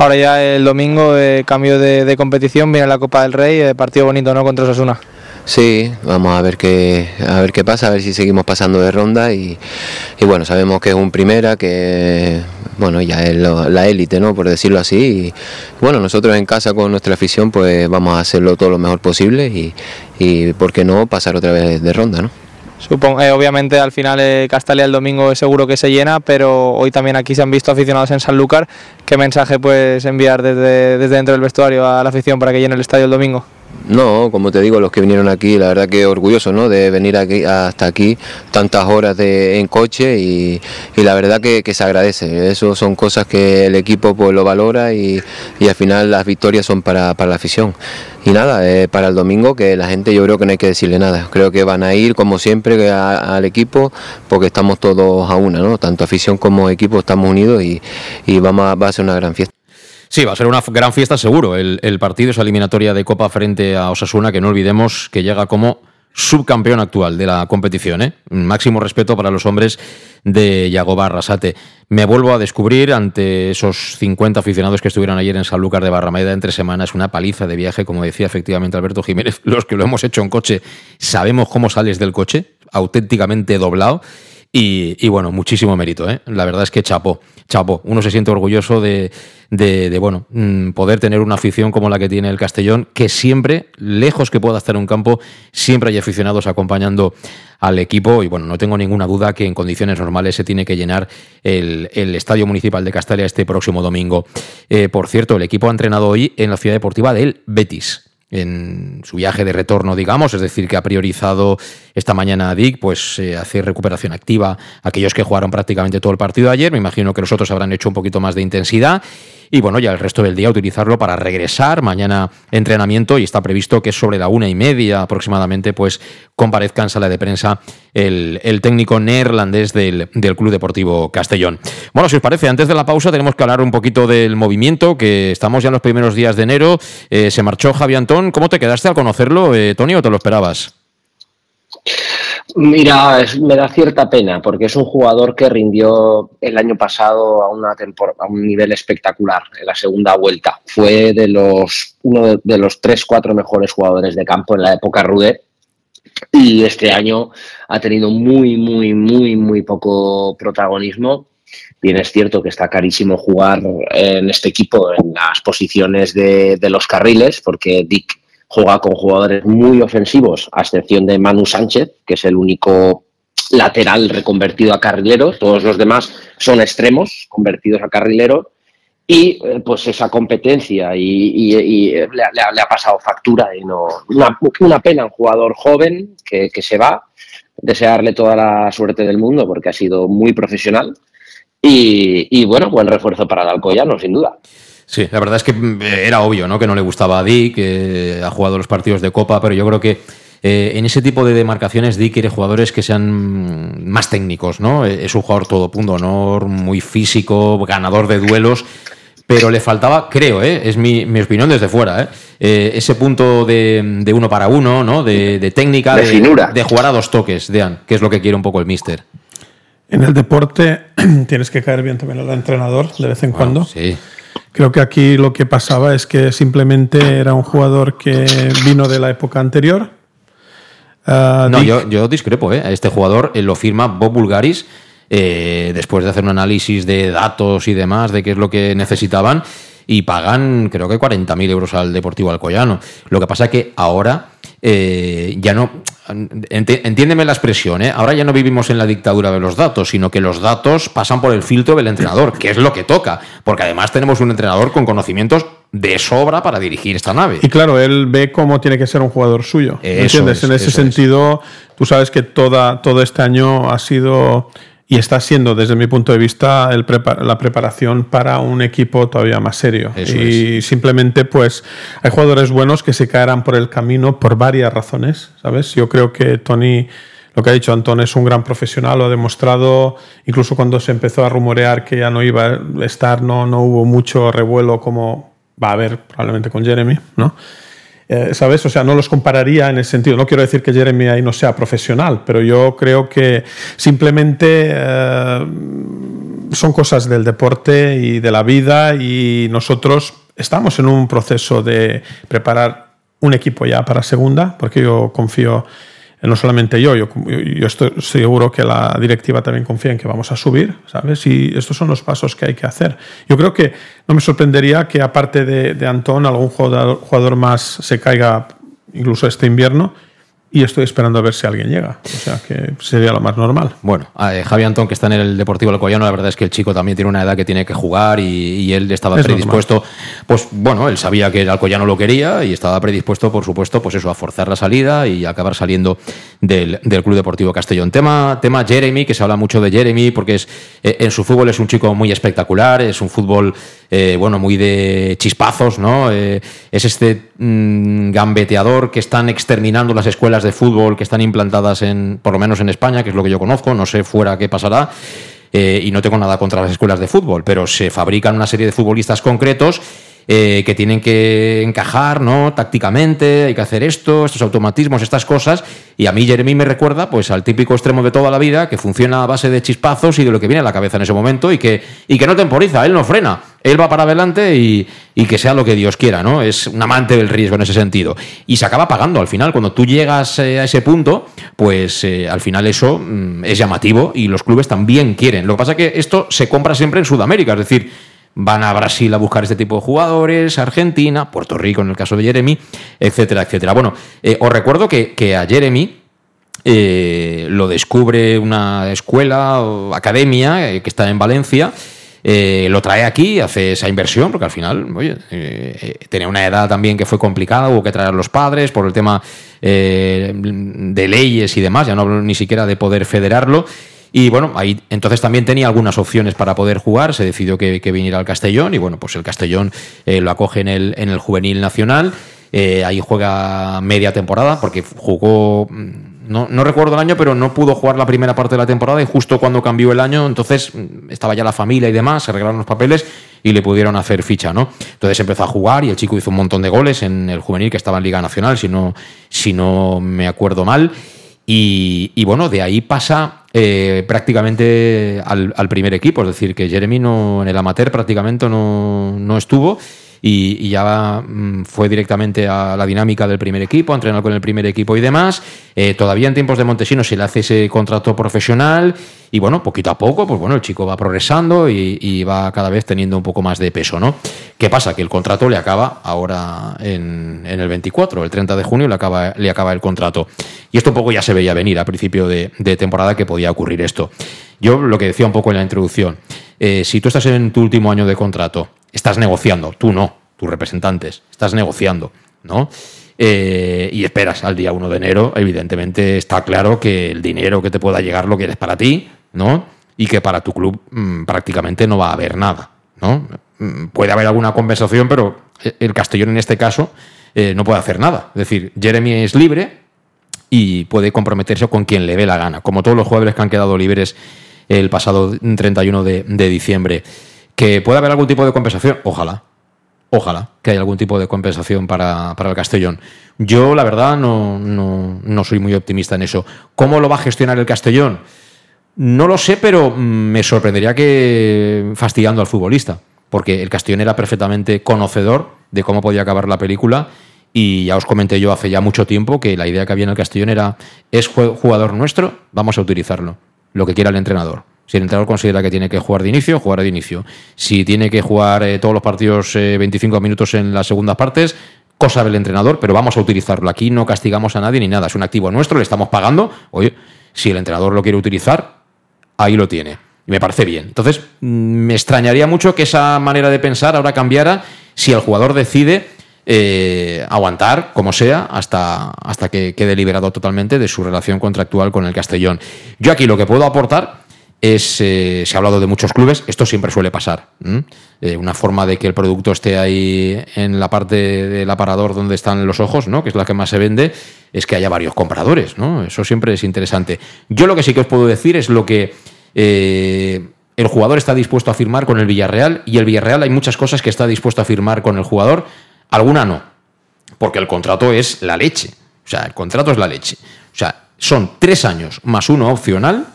Ahora ya el domingo, cambio de, competición, viene la Copa del Rey, eh, partido bonito, ¿no? Contra Osasuna. Sí, vamos a ver qué a ver qué pasa, a ver si seguimos pasando de ronda y, bueno, sabemos que es un primera, que bueno, ya es la élite, ¿no? Por decirlo así. Y bueno, nosotros en casa con nuestra afición, pues vamos a hacerlo todo lo mejor posible y, y ¿por qué no pasar otra vez de ronda, ¿no? Supongo, eh, obviamente al final eh, Castalia el domingo es seguro que se llena, pero hoy también aquí se han visto aficionados en Sanlúcar. ¿Qué mensaje puedes enviar desde, desde dentro del vestuario a la afición para que llene el estadio el domingo? No, como te digo, los que vinieron aquí, la verdad que orgulloso ¿no? de venir aquí hasta aquí tantas horas de, en coche y, la verdad que, se agradece. Eso son cosas que el equipo pues, lo valora y, al final las victorias son para, la afición. Y nada, eh, para el domingo que la gente yo creo que no hay que decirle nada. Creo que van a ir como siempre al equipo porque estamos todos a una, ¿no? tanto afición como equipo estamos unidos y, vamos va a ser una gran fiesta. Sí, va a ser una gran fiesta seguro. El, partido es eliminatoria de Copa frente a Osasuna, que no olvidemos que llega como subcampeón actual de la competición. ¿eh? Máximo respeto para los hombres de Yago Arrasate. Me vuelvo a descubrir ante esos 50 aficionados que estuvieron ayer en Sanlúcar de Barrameda entre semanas, una paliza de viaje, como decía efectivamente Alberto Jiménez. *laughs* Los que lo hemos hecho en coche sabemos cómo sales del coche, auténticamente doblado. Y, bueno, muchísimo mérito, ¿eh? La verdad es que chapo, chapo. Uno se siente orgulloso de, de, bueno, mm, poder tener una afición como la que tiene el Castellón, que siempre, lejos que pueda estar en un campo, siempre hay aficionados acompañando al equipo. Y bueno, no tengo ninguna duda que en condiciones normales se tiene que llenar el, Estadio Municipal de Castalia este próximo domingo. Eh, por cierto, el equipo ha entrenado hoy en la ciudad deportiva del Betis en su viaje de retorno, digamos, es decir, que ha priorizado esta mañana a Dick, pues eh, hacer recuperación activa aquellos que jugaron prácticamente todo el partido ayer, me imagino que los otros habrán hecho un poquito más de intensidad y bueno, ya el resto del día utilizarlo para regresar. Mañana entrenamiento y está previsto que sobre la una y media aproximadamente, pues comparezca en sala de prensa el, técnico neerlandés del, Club Deportivo Castellón. Bueno, si os parece, antes de la pausa tenemos que hablar un poquito del movimiento, que estamos ya en los primeros días de enero. Eh, se marchó Javi Antón. ¿Cómo te quedaste al conocerlo, eh, Tony, o te lo esperabas? Mira, me da cierta pena porque es un jugador que rindió el año pasado a, una a un nivel espectacular en la segunda vuelta. Fue de los, uno de, los tres, cuatro mejores jugadores de campo en la época Rude y este año ha tenido muy, muy, muy, muy poco protagonismo. Bien, es cierto que está carísimo jugar en este equipo en las posiciones de, los carriles porque Dick juega con jugadores muy ofensivos, a excepción de Manu Sánchez, que es el único lateral reconvertido a carrilero, todos los demás son extremos convertidos a carrilero. Y eh, pues esa competencia y, le, ha pasado factura y no una, pena un jugador joven que, se va desearle toda la suerte del mundo porque ha sido muy profesional y, bueno buen refuerzo para el Alcoyano sin duda Sí, la verdad es que mm, era obvio, ¿no? Que no le gustaba a Dick, ha jugado los partidos de Copa, pero yo creo que eh, en ese tipo de demarcaciones Dick quiere jugadores que sean más técnicos, ¿no? Es un jugador todo punto honor, muy físico, ganador de duelos pero le faltaba, creo, ¿eh? es mi, opinión desde fuera, ¿eh? Eh, ese punto de, uno para uno, ¿no? de, técnica, de, jugar a dos toques, Dean, que es lo que quiere un poco el míster. En el deporte *clears throat* tienes que caer bien también al entrenador de vez en cuando. Sí. Creo que aquí lo que pasaba es que simplemente era un jugador que vino de la época anterior. Ah, no, yo, yo, discrepo. ¿eh? Este jugador lo firma Bob Bulgaris eh, después de hacer un análisis de datos y demás, de qué es lo que necesitaban, y pagan creo que 40.000 euros al Deportivo Alcoyano. Lo que pasa es que ahora eh, ya no... Entiéndeme la expresión, ¿eh? ahora ya no vivimos en la dictadura de los datos, sino que los datos pasan por el filtro del entrenador, que es lo que toca, porque además tenemos un entrenador con conocimientos de sobra para dirigir esta nave. Y claro, él ve cómo tiene que ser un jugador suyo. ¿Entiendes? en ese sentido, tú sabes que toda, todo este año ha sido y está siendo, desde mi punto de vista, el la preparación para un equipo todavía más serio. y simplemente, pues, hay jugadores buenos que se caerán por el camino por varias razones, ¿sabes? Yo creo que Tony, lo que ha dicho Antón, es un gran profesional, lo ha demostrado, incluso cuando se empezó a rumorear que ya no iba a estar, no, no hubo mucho revuelo como va a haber probablemente con Jeremy, ¿no? Eh, ¿Sabes? O sea, no los compararía en ese sentido. No quiero decir que Jeremy ahí no sea profesional, pero yo creo que simplemente eh, son cosas del deporte y de la vida y nosotros estamos en un proceso de preparar un equipo ya para segunda, porque yo confío no solamente yo, yo, estoy seguro que la directiva también confía en que vamos a subir, ¿sabes? Y estos son los pasos que hay que hacer. Yo creo que no me sorprendería que aparte de, de Antón, algún jugador, jugador más se caiga incluso este invierno y estoy esperando a ver si alguien llega. O sea, que sería lo más normal. Bueno, eh, Javi Antón, que está en el Deportivo Alcoyano, la verdad es que el chico también tiene una edad que tiene que jugar y, él estaba predispuesto. Pues bueno, él sabía que el Alcoyano lo quería y estaba predispuesto, por supuesto, pues eso, a forzar la salida y acabar saliendo del, Club Deportivo Castellón. Tema, tema Jeremy, que se habla mucho de Jeremy, porque es eh, en su fútbol es un chico muy espectacular, es un fútbol, eh, bueno, muy de chispazos, ¿no? es este mm, gambeteador que están exterminando las escuelas de fútbol que están implantadas en, por lo menos en España, que es lo que yo conozco, no sé fuera qué pasará. Eh, y no tengo nada contra las escuelas de fútbol, pero se fabrican una serie de futbolistas concretos eh, que tienen que encajar, ¿no? Tácticamente, hay que hacer esto, estos automatismos, estas cosas. Y a mí Jeremy me recuerda pues al típico extremo de toda la vida, que funciona a base de chispazos y de lo que viene a la cabeza en ese momento y que, y que no temporiza, él no frena. Él va para adelante y, que sea lo que Dios quiera, ¿no? Es un amante del riesgo en ese sentido. Y se acaba pagando al final. Cuando tú llegas eh, a ese punto, pues eh, al final eso mm, es llamativo y los clubes también quieren. Lo que pasa es que esto se compra siempre en Sudamérica, es decir, van a Brasil a buscar este tipo de jugadores, Argentina, Puerto Rico en el caso de Jeremy, etcétera, etcétera. Bueno, eh, os recuerdo que, a Jeremy lo descubre una escuela o academia que está en Valencia. Lo trae aquí, hace esa inversión, porque al final, oye, tenía una edad también que fue complicada, hubo que traer a los padres por el tema de leyes y demás, ya no hablo ni siquiera de poder federarlo. Y bueno, ahí entonces también tenía algunas opciones para poder jugar, se decidió que, viniera al Castellón y bueno, pues el Castellón eh, lo acoge en el, en el juvenil nacional, eh, ahí juega media temporada porque jugó, mm, no, no, recuerdo el año, pero no pudo jugar la primera parte de la temporada y justo cuando cambió el año, entonces mm, estaba ya la familia y demás, se arreglaron los papeles y le pudieron hacer ficha, ¿no? Entonces empezó a jugar y el chico hizo un montón de goles en el juvenil que estaba en Liga Nacional, si no, si no me acuerdo mal. Y, bueno, de ahí pasa eh, prácticamente al, primer equipo, es decir, que Jeremy no, en el amateur prácticamente no, estuvo y, ya mm, fue directamente a la dinámica del primer equipo, a entrenar con el primer equipo y demás. Eh, todavía en tiempos de Montesino se le hace ese contrato profesional y bueno, poquito a poco, pues bueno, el chico va progresando y, va cada vez teniendo un poco más de peso, ¿no? ¿Qué pasa? Que el contrato le acaba ahora en, el 24, el 30 de junio le acaba, le acaba el contrato. Y esto un poco ya se veía venir a principio de, temporada que podía ocurrir esto. Yo lo que decía un poco en la introducción, eh, si tú estás en tu último año de contrato, estás negociando, tú no, tus representantes, estás negociando, ¿no? Eh, y esperas al día 1 de enero, evidentemente está claro que el dinero que te pueda llegar lo quieres para ti, ¿no? Y que para tu club mm, prácticamente no va a haber nada, ¿no? Mm, puede haber alguna compensación, pero el Castellón en este caso eh, no puede hacer nada. Es decir, Jeremy es libre y puede comprometerse con quien le dé la gana, como todos los jugadores que han quedado libres el pasado 31 de, de diciembre. Que pueda haber algún tipo de compensación, ojalá, ojalá que haya algún tipo de compensación para, el Castellón. Yo, la verdad, no, no, soy muy optimista en eso. ¿Cómo lo va a gestionar el Castellón? No lo sé, pero me sorprendería que fastidiando al futbolista, porque el Castellón era perfectamente conocedor de cómo podía acabar la película y ya os comenté yo hace ya mucho tiempo que la idea que había en el Castellón era, es jugador nuestro, vamos a utilizarlo, lo que quiera el entrenador. Si el entrenador considera que tiene que jugar de inicio, jugará de inicio. Si tiene que jugar eh, todos los partidos 25 eh, minutos en las segundas partes, cosa del entrenador, pero vamos a utilizarlo. Aquí no castigamos a nadie ni nada. Es un activo nuestro, le estamos pagando. Oye, si el entrenador lo quiere utilizar, ahí lo tiene. Y me parece bien. Entonces, mm, me extrañaría mucho que esa manera de pensar ahora cambiara si el jugador decide eh, aguantar, como sea, hasta, hasta que quede liberado totalmente de su relación contractual con el Castellón. Yo aquí lo que puedo aportar es, eh, se ha hablado de muchos clubes, esto siempre suele pasar. Eh, una forma de que el producto esté ahí en la parte del aparador donde están los ojos, ¿no? que es la que más se vende, es que haya varios compradores. ¿no? Eso siempre es interesante. Yo lo que sí que os puedo decir es lo que eh, el jugador está dispuesto a firmar con el Villarreal y el Villarreal hay muchas cosas que está dispuesto a firmar con el jugador, alguna no, porque el contrato es la leche. O sea, el contrato es la leche. O sea, son tres años más uno opcional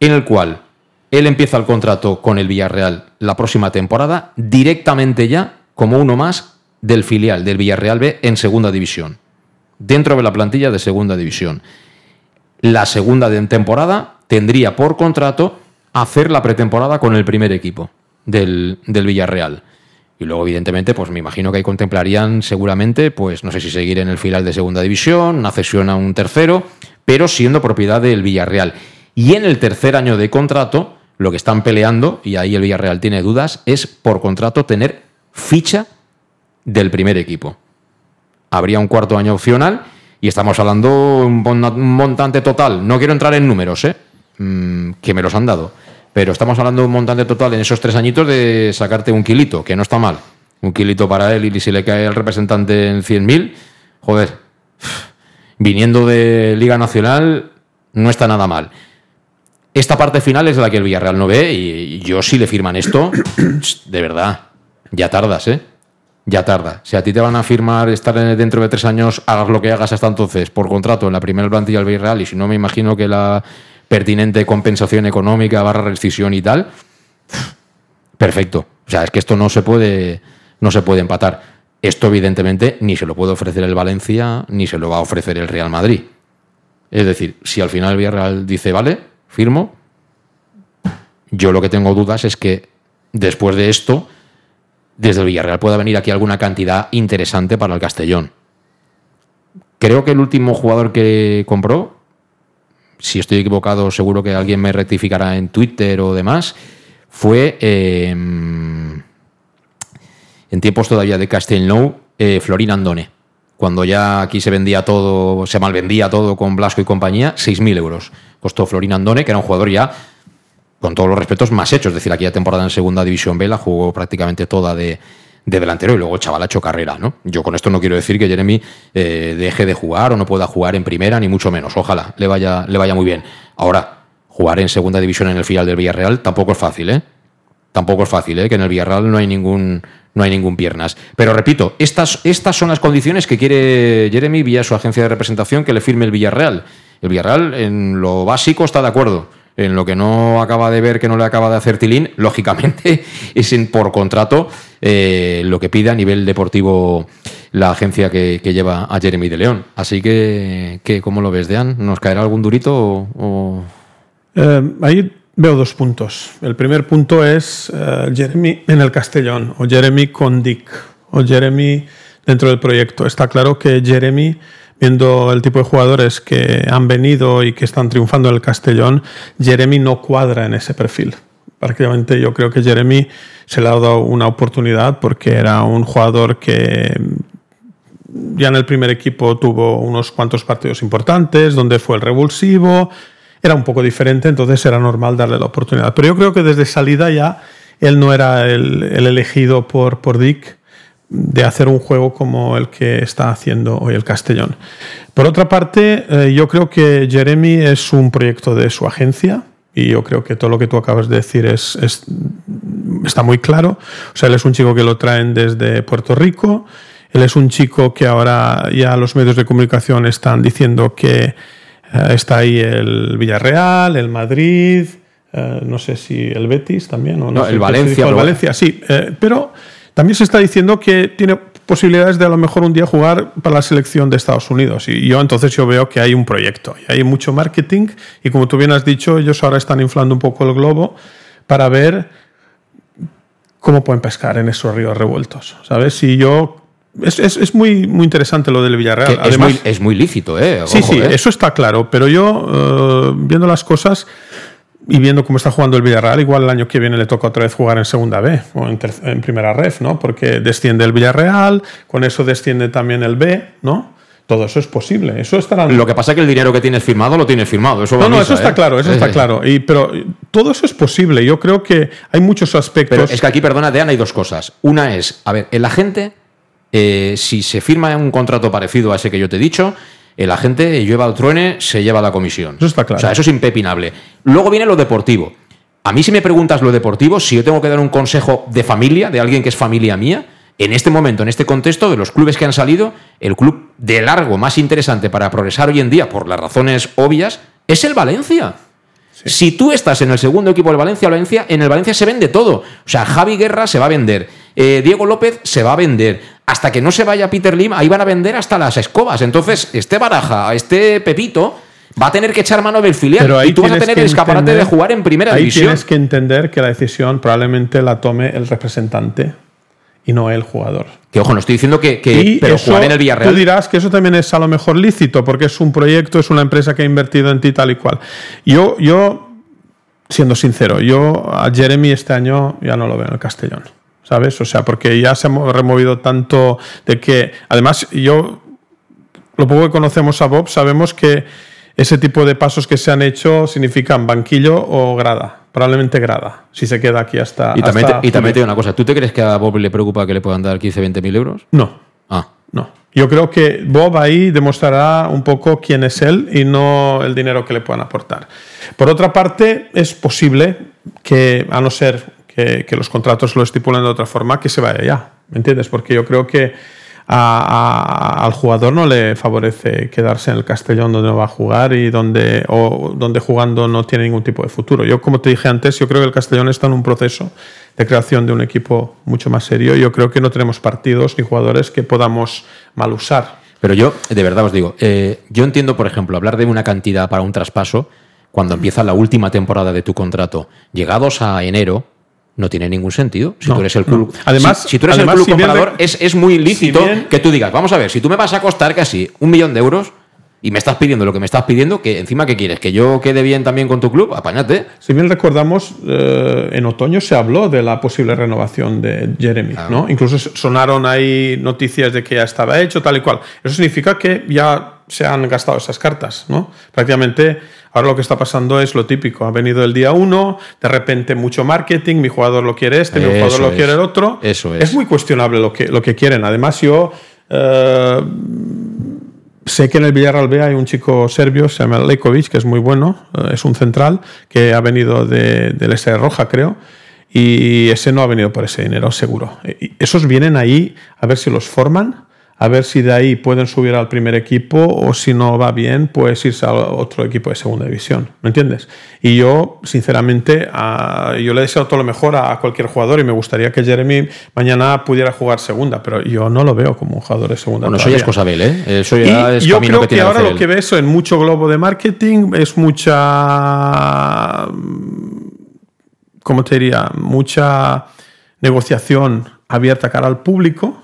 en el cual él empieza el contrato con el Villarreal la próxima temporada directamente ya como uno más del filial del Villarreal B en segunda división, dentro de la plantilla de segunda división. La segunda temporada tendría por contrato hacer la pretemporada con el primer equipo del, del Villarreal. Y luego, evidentemente, pues me imagino que ahí contemplarían seguramente, pues no sé si seguir en el filial de segunda división, una cesión a un tercero, pero siendo propiedad del Villarreal. Y en el tercer año de contrato, lo que están peleando, y ahí el Villarreal tiene dudas, es por contrato tener ficha del primer equipo. Habría un cuarto año opcional y estamos hablando un montante total. No quiero entrar en números, ¿eh? Mm, que me los han dado. Pero estamos hablando de un montante total en esos tres añitos de sacarte un kilito, que no está mal. Un kilito para él y si le cae el representante en 100.000, joder, viniendo de Liga Nacional, no está nada mal. Esta parte final es la que el Villarreal no ve y yo si le firman esto, *clears throat* de verdad, ya tardas, ¿eh? Ya tarda. Si a ti te van a firmar estar dentro de tres años, hagas lo que hagas hasta entonces por contrato en la primera plantilla del Villarreal y si no me imagino que la pertinente compensación económica barra rescisión y tal, perfecto. O sea, es que esto no se puede, no se puede empatar. Esto evidentemente ni se lo puede ofrecer el Valencia ni se lo va a ofrecer el Real Madrid. Es decir, si al final el Villarreal dice, vale, firmo. Yo lo que tengo dudas es que después de esto, desde el Villarreal pueda venir aquí alguna cantidad interesante para el Castellón. Creo que el último jugador que compró, si estoy equivocado, seguro que alguien me rectificará en Twitter o demás, fue em, en tiempos todavía de Castellnou, eh, Florín Andone. Cuando ya aquí se vendía todo, se malvendía todo con Blasco y compañía, 6.000 euros costó Florín Andone, que era un jugador ya, con todos los respetos, más hecho. Es decir, aquella temporada en Segunda División B la jugó prácticamente toda de, delantero y luego chaval ha hecho carrera, ¿no? Yo con esto no quiero decir que Jeremy eh, deje de jugar o no pueda jugar en primera, ni mucho menos. Ojalá le vaya, le vaya muy bien. Ahora, jugar en segunda división en el final del Villarreal tampoco es fácil, ¿eh? Tampoco es fácil, ¿eh? Que en el Villarreal no hay ningún, no hay ningún piernas. Pero repito, estas, estas son las condiciones que quiere Jeremy vía su agencia de representación que le firme el Villarreal. El Villarreal en lo básico está de acuerdo. en lo que no acaba de ver que no le acaba de hacer Tilín, lógicamente *laughs* es en, por contrato eh, lo que pide a nivel deportivo la agencia que, lleva a Jeremy de León. Así que, ¿cómo lo ves, Dean? ¿Nos caerá algún durito o...? Eh, ahí veo dos puntos. El primer punto es eh, Jeremy en el Castellón, o Jeremy con Dick, o Jeremy dentro del proyecto. Está claro que Jeremy viendo el tipo de jugadores que han venido y que están triunfando en el Castellón, Jeremy no cuadra en ese perfil. Prácticamente yo creo que Jeremy se le ha dado una oportunidad porque era un jugador que ya en el primer equipo tuvo unos cuantos partidos importantes, donde fue el revulsivo, era un poco diferente, entonces era normal darle la oportunidad. Pero yo creo que desde salida ya él no era el, elegido por, por Dick de hacer un juego como el que está haciendo hoy el Castellón. Por otra parte, eh, yo creo que Jeremy es un proyecto de su agencia y yo creo que todo lo que tú acabas de decir es, está muy claro. O sea, él es un chico que lo traen desde Puerto Rico, él es un chico que ahora ya los medios de comunicación están diciendo que eh, está ahí el Villarreal, el Madrid, eh, no sé si el Betis también, o no, el Valencia. El Valencia, sí, pero también se está diciendo que tiene posibilidades de a lo mejor un día jugar para la selección de Estados Unidos. Y yo entonces yo veo que hay un proyecto, y hay mucho marketing y como tú bien has dicho, ellos ahora están inflando un poco el globo para ver cómo pueden pescar en esos ríos revueltos. ¿Sabes? Si yo es, es, muy, muy interesante lo del Villarreal. es, muy, es, muy, lícito, ¿eh? sí, sí, ¿eh? eso está claro. Pero yo, eh, viendo las cosas, y viendo cómo está jugando el Villarreal, igual el año que viene le toca otra vez jugar en segunda B o en, primera ref, ¿no? Porque desciende el Villarreal, con eso desciende también el B, ¿no? Todo eso es posible. Eso estará. Lo que pasa es que el dinero que tienes firmado lo tienes firmado. Eso no, no, eso está ¿eh? claro, eso está claro. Y, pero todo eso es posible. Yo creo que hay muchos aspectos. Pero es que aquí, perdona, Dean, hay dos cosas. Una es, a ver, el agente, eh, si se firma un contrato parecido a ese que yo te he dicho, el agente lleva al truene, se lleva la comisión. Eso está claro. O sea, eso es impepinable. Luego viene lo deportivo. A mí si me preguntas lo deportivo, si yo tengo que dar un consejo de familia, de alguien que es familia mía, en este momento, en este contexto, de los clubes que han salido, el club de largo más interesante para progresar hoy en día, por las razones obvias, es el Valencia. Si tú estás en el segundo equipo del Valencia, Valencia, en el Valencia se vende todo. O sea, Javi Guerra se va a vender, eh, Diego López se va a vender, hasta que no se vaya Peter Lim, ahí van a vender hasta las escobas. Entonces, este Baraja, este Pepito, va a tener que echar mano del filial Pero y tú vas a tener el escaparate de jugar en primera ahí división. Tienes que entender que la decisión probablemente la tome el representante y no el jugador. Que ojo, no estoy diciendo que, que pero jugar en el Villarreal. Tú dirás que eso también es a lo mejor lícito, porque es un proyecto, es una empresa que ha invertido en ti tal y cual. Yo, yo siendo sincero, yo a Jeremy este año ya no lo veo en el Castellón. ¿sabes? O sea, porque ya se ha removido tanto de que, además, yo, lo poco que conocemos a Bob, sabemos que ese tipo de pasos que se han hecho significan banquillo o grada, probablemente grada, si se queda aquí hasta... Y también, te, y también una cosa, ¿tú te crees que a Bob le preocupa que le puedan dar 15, 20 mil euros? No. Ah. No. Yo creo que Bob ahí demostrará un poco quién es él y no el dinero que le puedan aportar. Por otra parte, es posible que, a no ser que, los contratos lo estipulen de otra forma, que se vaya ya. ¿Me entiendes? Porque yo creo que al jugador no le favorece quedarse en el Castellón donde no va a jugar y donde, o donde jugando no tiene ningún tipo de futuro. Yo, como te dije antes, yo creo que el Castellón está en un proceso de creación de un equipo mucho más serio. Yo creo que no tenemos partidos ni jugadores que podamos mal usar. Pero yo, de verdad os digo, eh, yo entiendo, por ejemplo, hablar de una cantidad para un traspaso cuando empieza la última temporada de tu contrato. Llegados a enero, no tiene ningún sentido. Si tú eres el club, además, si, tú eres el club comprador, es, es, muy lícito que tú digas, vamos a ver, si tú me vas a costar casi un millón de euros y me estás pidiendo lo que me estás pidiendo, que encima que quieres, que yo quede bien también con tu club, apáñate. Si bien recordamos, eh, en otoño se habló de la posible renovación de Jeremy, ¿no? Incluso sonaron ahí noticias de que ya estaba hecho, tal y cual. Eso significa que ya se han gastado esas cartas, ¿no? Prácticamente Ahora lo que está pasando es lo típico. Ha venido el día uno, de repente mucho marketing, mi jugador lo quiere este, mi jugador lo quiere el otro. Eso es. Es muy cuestionable lo que, lo que quieren. Además, yo eh, sé que en el Villarreal B hay un chico serbio, se llama Lekovic, que es muy bueno, eh, es un central, que ha venido de, del S Roja, creo. Y ese no ha venido por ese dinero, seguro. esos vienen ahí a ver si los forman a ver si de ahí pueden subir al primer equipo o si no va bien, pues irse a otro equipo de segunda división. ¿Me entiendes? Y yo, sinceramente, yo le deseo todo lo mejor a, cualquier jugador y me gustaría que Jeremy mañana pudiera jugar segunda, pero yo no lo veo como un jugador de segunda. Bueno, eso ya es cosa de él, ¿eh? Eso ya es yo creo que, que ahora lo que ves en mucho globo de marketing es mucha. ¿Cómo te diría? Mucha negociación abierta cara al público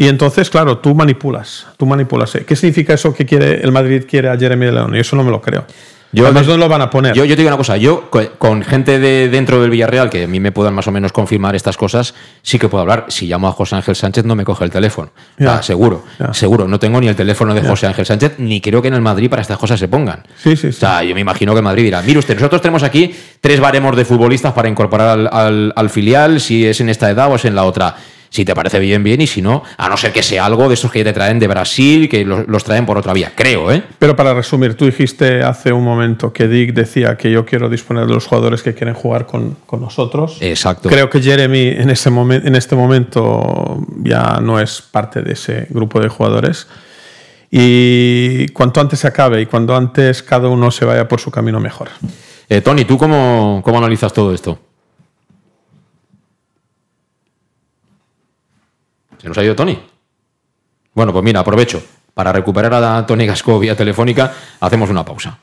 y entonces, claro, tú manipulas, tú manipulas. ¿Qué significa eso que quiere el Madrid quiere a Jeremy León? Y eso no me lo creo. Yo, Además, no lo van a poner. Yo, yo te digo una cosa, yo con gente de dentro del Villarreal, que a mí me puedan más o menos confirmar estas cosas, sí que puedo hablar. Si llamo a José Ángel Sánchez, no me coge el teléfono. seguro, seguro. No tengo ni el teléfono de José Ángel Sánchez, ni creo que en el Madrid para estas cosas se pongan. Sí, sí, O sea, yo me imagino que Madrid dirá, mire usted, nosotros tenemos aquí tres baremos de futbolistas para incorporar al filial, si es en esta edad o es en la otra. Si te parece bien, bien, y si no, a no ser que sea algo de estos que te traen de Brasil, que los, traen por otra vía, creo, ¿eh? Pero para resumir, tú dijiste hace un momento que Dick decía que yo quiero disponer de los jugadores que quieren jugar con, nosotros. Exacto. Creo que Jeremy en, ese en este momento ya no es parte de ese grupo de jugadores. Y cuanto antes se acabe y cuanto antes cada uno se vaya por su camino, mejor. Eh, Tony, ¿tú cómo, cómo analizas todo esto? ¿Se nos ha ido Tony? Bueno, pues mira, aprovecho. Para recuperar a Tony Gasco vía telefónica, hacemos una pausa.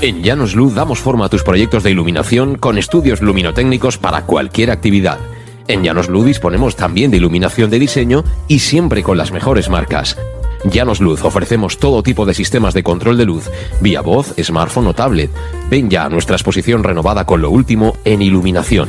En Llanos Luz damos forma a tus proyectos de iluminación con estudios luminotécnicos para cualquier actividad. En Llanos Luz disponemos también de iluminación de diseño y siempre con las mejores marcas. Llanos Luz ofrecemos todo tipo de sistemas de control de luz, vía voz, smartphone o tablet. Ven ya a nuestra exposición renovada con lo último en iluminación.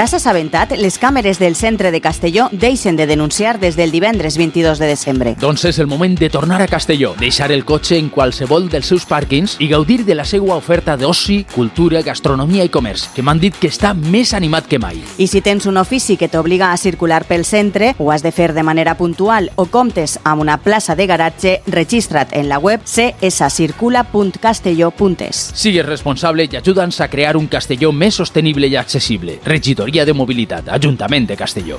T'has assabentat? Les càmeres del centre de Castelló deixen de denunciar des del divendres 22 de desembre. Doncs és el moment de tornar a Castelló, deixar el cotxe en qualsevol dels seus pàrquings i gaudir de la seva oferta d'oci, cultura, gastronomia i comerç, que m'han dit que està més animat que mai. I si tens un ofici que t'obliga a circular pel centre, ho has de fer de manera puntual o comptes amb una plaça de garatge, registra't en la web cscircula.castelló.es. Sigues responsable i ajuda'ns a crear un Castelló més sostenible i accessible. Regidoria de Movilidad, Ayuntamiento de Castelló.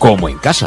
como en casa.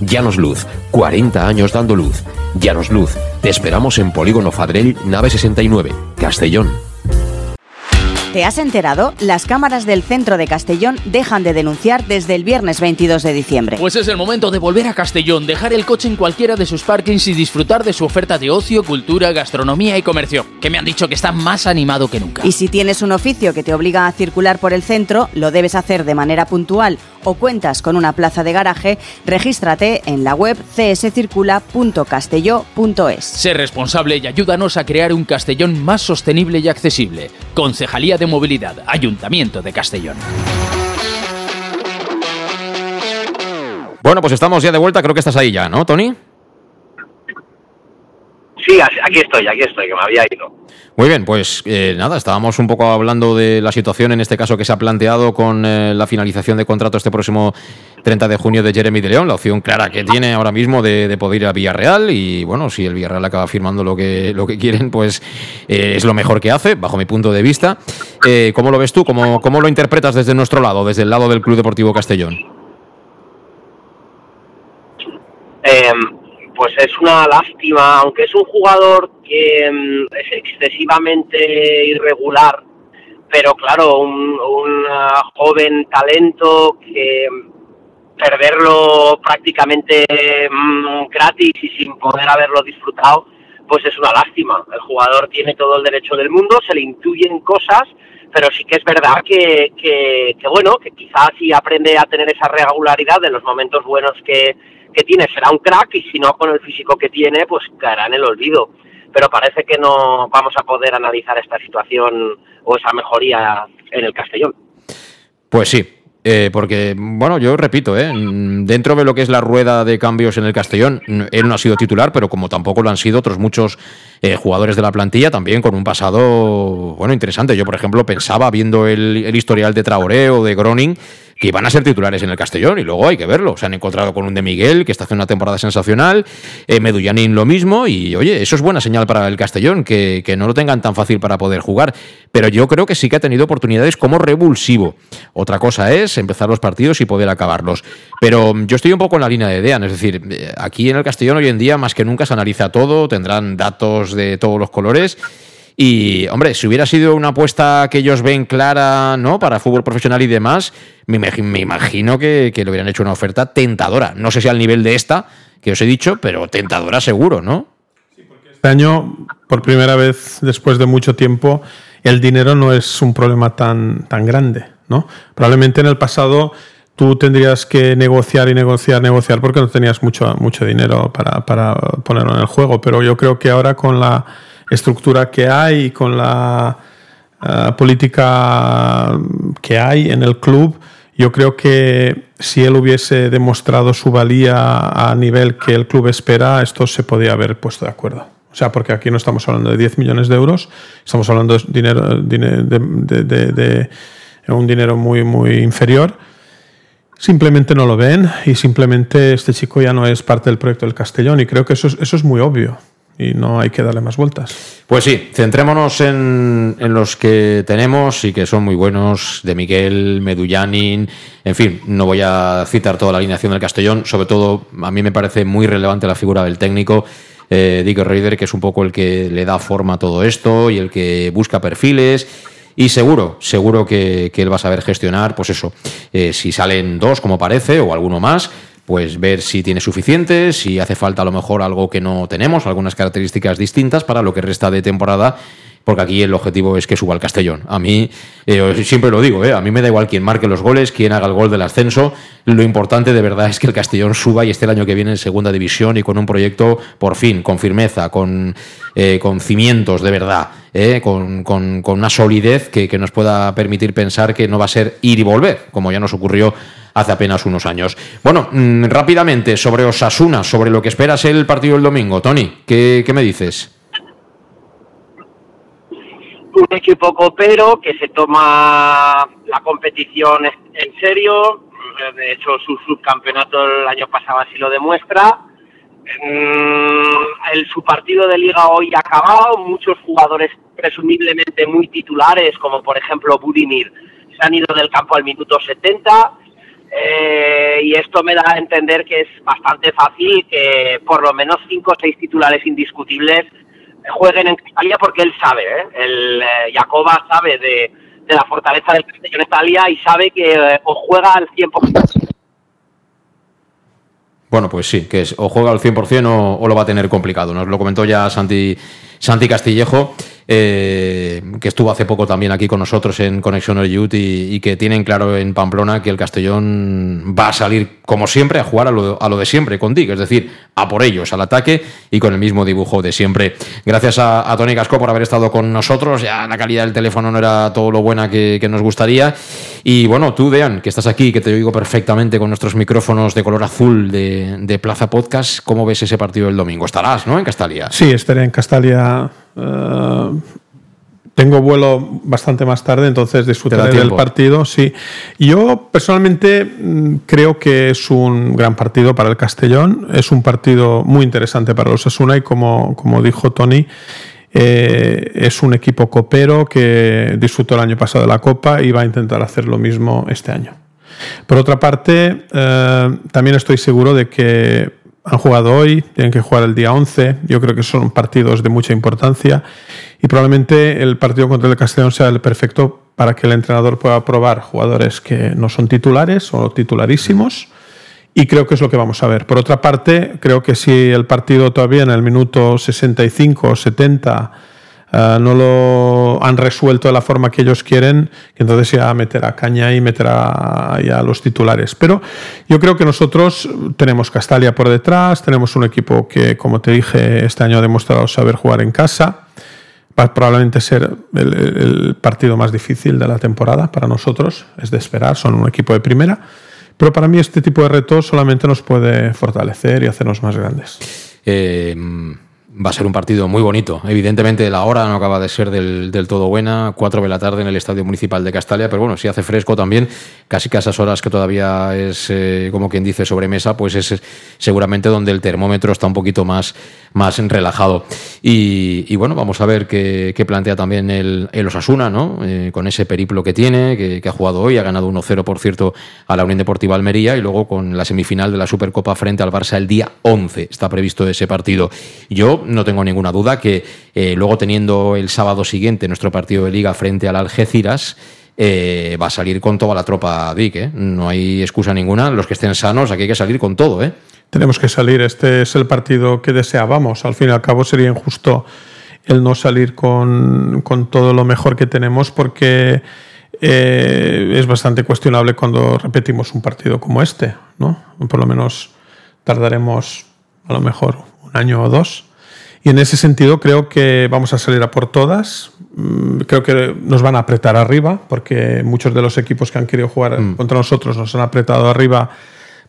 Llanos Luz, 40 años dando luz. Llanos Luz, te esperamos en Polígono Fadrell, nave 69, Castellón. ¿Te has enterado? Las cámaras del centro de Castellón dejan de denunciar desde el viernes 22 de diciembre. Pues es el momento de volver a Castellón, dejar el coche en cualquiera de sus parkings y disfrutar de su oferta de ocio, cultura, gastronomía y comercio, que me han dicho que está más animado que nunca. Y si tienes un oficio que te obliga a circular por el centro, lo debes hacer de manera puntual o cuentas con una plaza de garaje, regístrate en la web cscircula.castelló.es. Sé responsable y ayúdanos a crear un Castellón más sostenible y accesible. Concejalía de Movilidad, Ayuntamiento de Castellón. Bueno, pues estamos ya de vuelta, creo que estás ahí ya, ¿no, Tony? Sí, aquí estoy, aquí estoy, que me había ido. Muy bien, pues eh, nada, estábamos un poco hablando de la situación en este caso que se ha planteado con eh, la finalización de contrato este próximo 30 de junio de Jeremy de León, la opción clara que tiene ahora mismo de, poder ir a Villarreal y bueno, si el Villarreal acaba firmando lo que, lo que quieren, pues eh, es lo mejor que hace, bajo mi punto de vista. ¿Cómo lo ves tú? ¿Cómo, ¿Cómo lo interpretas desde nuestro lado, desde el lado del Club Deportivo Castellón? Pues es una lástima, aunque es un jugador que mm, es excesivamente irregular, pero claro, un, ah, joven talento que perderlo prácticamente mm, gratis y sin poder haberlo disfrutado, pues es una lástima. El jugador tiene todo el derecho del mundo, se le intuyen cosas, pero sí que es verdad que, que, que bueno, que quizás si aprende a tener esa regularidad en los momentos buenos que, que tiene será un crack y si no con el físico que tiene pues caerá en el olvido. Pero parece que no vamos a poder analizar esta situación o esa mejoría en el Castellón. Pues sí, eh, porque, bueno, yo repito, eh, dentro de lo que es la rueda de cambios en el Castellón, él no ha sido titular, pero como tampoco lo han sido otros muchos eh, jugadores de la plantilla, también con un pasado, bueno, interesante. Yo, por ejemplo, pensaba, viendo el, el historial de Traoré o de Groning, que van a ser titulares en el Castellón y luego hay que verlo. Se han encontrado con un de Miguel que está haciendo una temporada sensacional, eh, Medullanín lo mismo y oye, eso es buena señal para el Castellón, que, no lo tengan tan fácil para poder jugar. Pero yo creo que sí que ha tenido oportunidades como revulsivo. Otra cosa es empezar los partidos y poder acabarlos. Pero yo estoy un poco en la línea de Dean, es decir, eh, aquí en el Castellón hoy en día más que nunca se analiza todo, tendrán datos de todos los colores y, hombre, si hubiera sido una apuesta que ellos ven clara, ¿no? Para fútbol profesional y demás, me, imagino que, le hubieran hecho una oferta tentadora. No sé si al nivel de esta, que os he dicho, pero tentadora seguro, ¿no? Este año, por primera vez después de mucho tiempo, el dinero no es un problema tan, tan grande, ¿no? Probablemente en el pasado tú tendrías que negociar y negociar, negociar porque no tenías mucho, mucho dinero para, para ponerlo en el juego, pero yo creo que ahora con la estructura que hay, con la eh, política que hay en el club, yo creo que si él hubiese demostrado su valía a nivel que el club espera, esto se podría haber puesto de acuerdo. O sea, porque aquí no estamos hablando de 10 millones de euros, estamos hablando de, dinero, de, de un dinero muy, muy inferior simplemente no lo ven y simplemente este chico ya no es parte del proyecto del Castellón y creo que eso es, eso es muy obvio y no hay que darle más vueltas. Pues sí, centrémonos en, en, los que tenemos y que son muy buenos, de Miguel, Medullanin, en fin, no voy a citar toda la alineación del Castellón, sobre todo a mí me parece muy relevante la figura del técnico. Eh, Dick Reider, que es un poco el que le da forma a todo esto y el que busca perfiles y seguro, seguro que, él va a saber gestionar, pues eso, eh, si salen dos como parece o alguno más, pues ver si tiene suficiente, si hace falta a lo mejor algo que no tenemos, algunas características distintas para lo que resta de temporada porque aquí el objetivo es que suba el Castellón. A mí, eh, siempre lo digo, eh, a mí me da igual quién marque los goles, quién haga el gol del ascenso. Lo importante de verdad es que el Castellón suba y esté el año que viene en segunda división y con un proyecto, por fin, con firmeza, con, eh, con cimientos de verdad, eh, con, con, con, una solidez que, que nos pueda permitir pensar que no va a ser ir y volver, como ya nos ocurrió hace apenas unos años. Bueno, mmm, rápidamente sobre Osasuna, sobre lo que esperas el partido del domingo. Tony, ¿qué, qué me dices? un equipo copero que se toma la competición en serio. De hecho, su subcampeonato el año pasado así lo demuestra. El, su partido de liga hoy ha acabado. Muchos jugadores presumiblemente muy titulares, como por ejemplo Budimir, se han ido del campo al minuto 70. Eh, y esto me da a entender que es bastante fácil que por lo menos cinco o seis titulares indiscutibles jueguen en Italia porque él sabe, ¿eh? el eh, Jacoba sabe de, de, la fortaleza del Castellón Italia y sabe que eh, o juega al 100%. Bueno, pues sí, que es, o juega al 100% o, o lo va a tener complicado. Nos lo comentó ya Santi, Santi Castillejo. Eh, que estuvo hace poco también aquí con nosotros en Conexión y, y, que tienen claro en Pamplona que el Castellón va a salir, como siempre, a jugar a lo, de siempre con Dick, es decir, a por ellos, al ataque y con el mismo dibujo de siempre. Gracias a, Tony Casco por haber estado con nosotros, ya la calidad del teléfono no era todo lo buena que, nos gustaría. Y bueno, tú, Dean, que estás aquí, que te oigo perfectamente con nuestros micrófonos de color azul de, Plaza Podcast, ¿cómo ves ese partido del domingo? Estarás, ¿no? En Castalia. Sí, estaré en Castalia Uh, tengo vuelo bastante más tarde, entonces disfrutaré del partido. Sí, yo personalmente mm, creo que es un gran partido para el Castellón. Es un partido muy interesante para los Asuna y como, como dijo Tony, eh, es un equipo copero que disfrutó el año pasado de la Copa y va a intentar hacer lo mismo este año. Por otra parte, eh, también estoy seguro de que han jugado hoy, tienen que jugar el día 11. Yo creo que son partidos de mucha importancia y probablemente el partido contra el Castellón sea el perfecto para que el entrenador pueda probar jugadores que no son titulares o titularísimos. Y creo que es lo que vamos a ver. Por otra parte, creo que si el partido todavía en el minuto 65 o 70 Uh, no lo han resuelto de la forma que ellos quieren, entonces ya meterá caña y meterá ya los titulares. Pero yo creo que nosotros tenemos Castalia por detrás, tenemos un equipo que, como te dije, este año ha demostrado saber jugar en casa. Va a probablemente ser el, el partido más difícil de la temporada para nosotros, es de esperar, son un equipo de primera. Pero para mí este tipo de retos solamente nos puede fortalecer y hacernos más grandes. Eh Va a ser un partido muy bonito. Evidentemente la hora no acaba de ser del, todo buena, 4 de la tarde en el Estadio Municipal de Castalia, pero bueno, si hace fresco también, casi que a esas horas que todavía es, eh, como quien dice, sobremesa, pues es seguramente donde el termómetro está un poquito más, más relajado. Y, bueno, vamos a ver qué, qué plantea también el, el Osasuna, ¿no? Eh, con ese periplo que tiene, que, que ha jugado hoy, ha ganado 1-0, por cierto, a la Unión Deportiva Almería y luego con la semifinal de la Supercopa frente al Barça el día 11 está previsto ese partido. Yo no tengo ninguna duda que eh, luego teniendo el sábado siguiente nuestro partido de liga frente al Algeciras, eh, va a salir con toda la tropa Dick, ¿eh? no hay excusa ninguna, los que estén sanos, aquí hay que salir con todo. ¿eh? Tenemos que salir, este es el partido que deseábamos, al fin y al cabo sería injusto el no salir con, con todo lo mejor que tenemos porque eh, es bastante cuestionable cuando repetimos un partido como este, ¿no? Por lo menos tardaremos a lo mejor un año o dos y en ese sentido creo que vamos a salir a por todas. Mm, creo que nos van a apretar arriba, porque muchos de los equipos que han querido jugar mm. contra nosotros nos han apretado arriba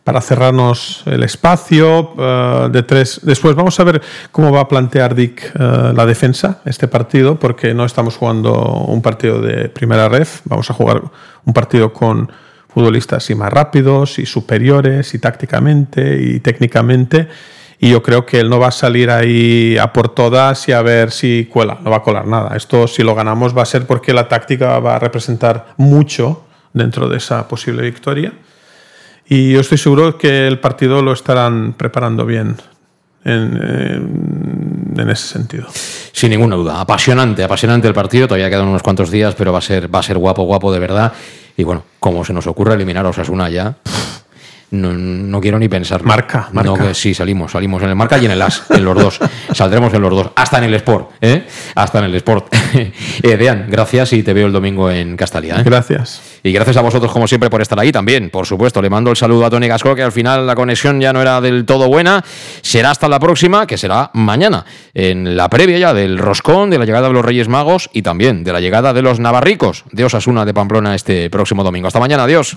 para cerrarnos el espacio uh, de tres. Después vamos a ver cómo va a plantear Dick uh, la defensa este partido, porque no estamos jugando un partido de primera red, vamos a jugar un partido con futbolistas y más rápidos y superiores y tácticamente y técnicamente. Y yo creo que él no va a salir ahí a por todas y a ver si cuela, no va a colar nada. Esto si lo ganamos va a ser porque la táctica va a representar mucho dentro de esa posible victoria. Y yo estoy seguro que el partido lo estarán preparando bien en, en, ese sentido. Sin ninguna duda. Apasionante, apasionante el partido. Todavía quedan unos cuantos días, pero va a ser, va a ser guapo, guapo de verdad. Y bueno, como se nos ocurre eliminar a Osasuna ya, no, no, quiero ni pensar. Marca, marca. No, que sí, salimos, salimos en el marca y en el as, en los dos. Saldremos en los dos, hasta en el Sport, ¿eh? Hasta en el Sport. *laughs* eh, Dean, gracias y te veo el domingo en Castalia. ¿eh? Gracias. Y gracias a vosotros, como siempre, por estar ahí también. Por supuesto, le mando el saludo a Tony Gasco, que al final la conexión ya no era del todo buena. Será hasta la próxima, que será mañana, en la previa ya del Roscón, de la llegada de los Reyes Magos y también de la llegada de los Navarricos de Osasuna de Pamplona este próximo domingo. Hasta mañana, adiós.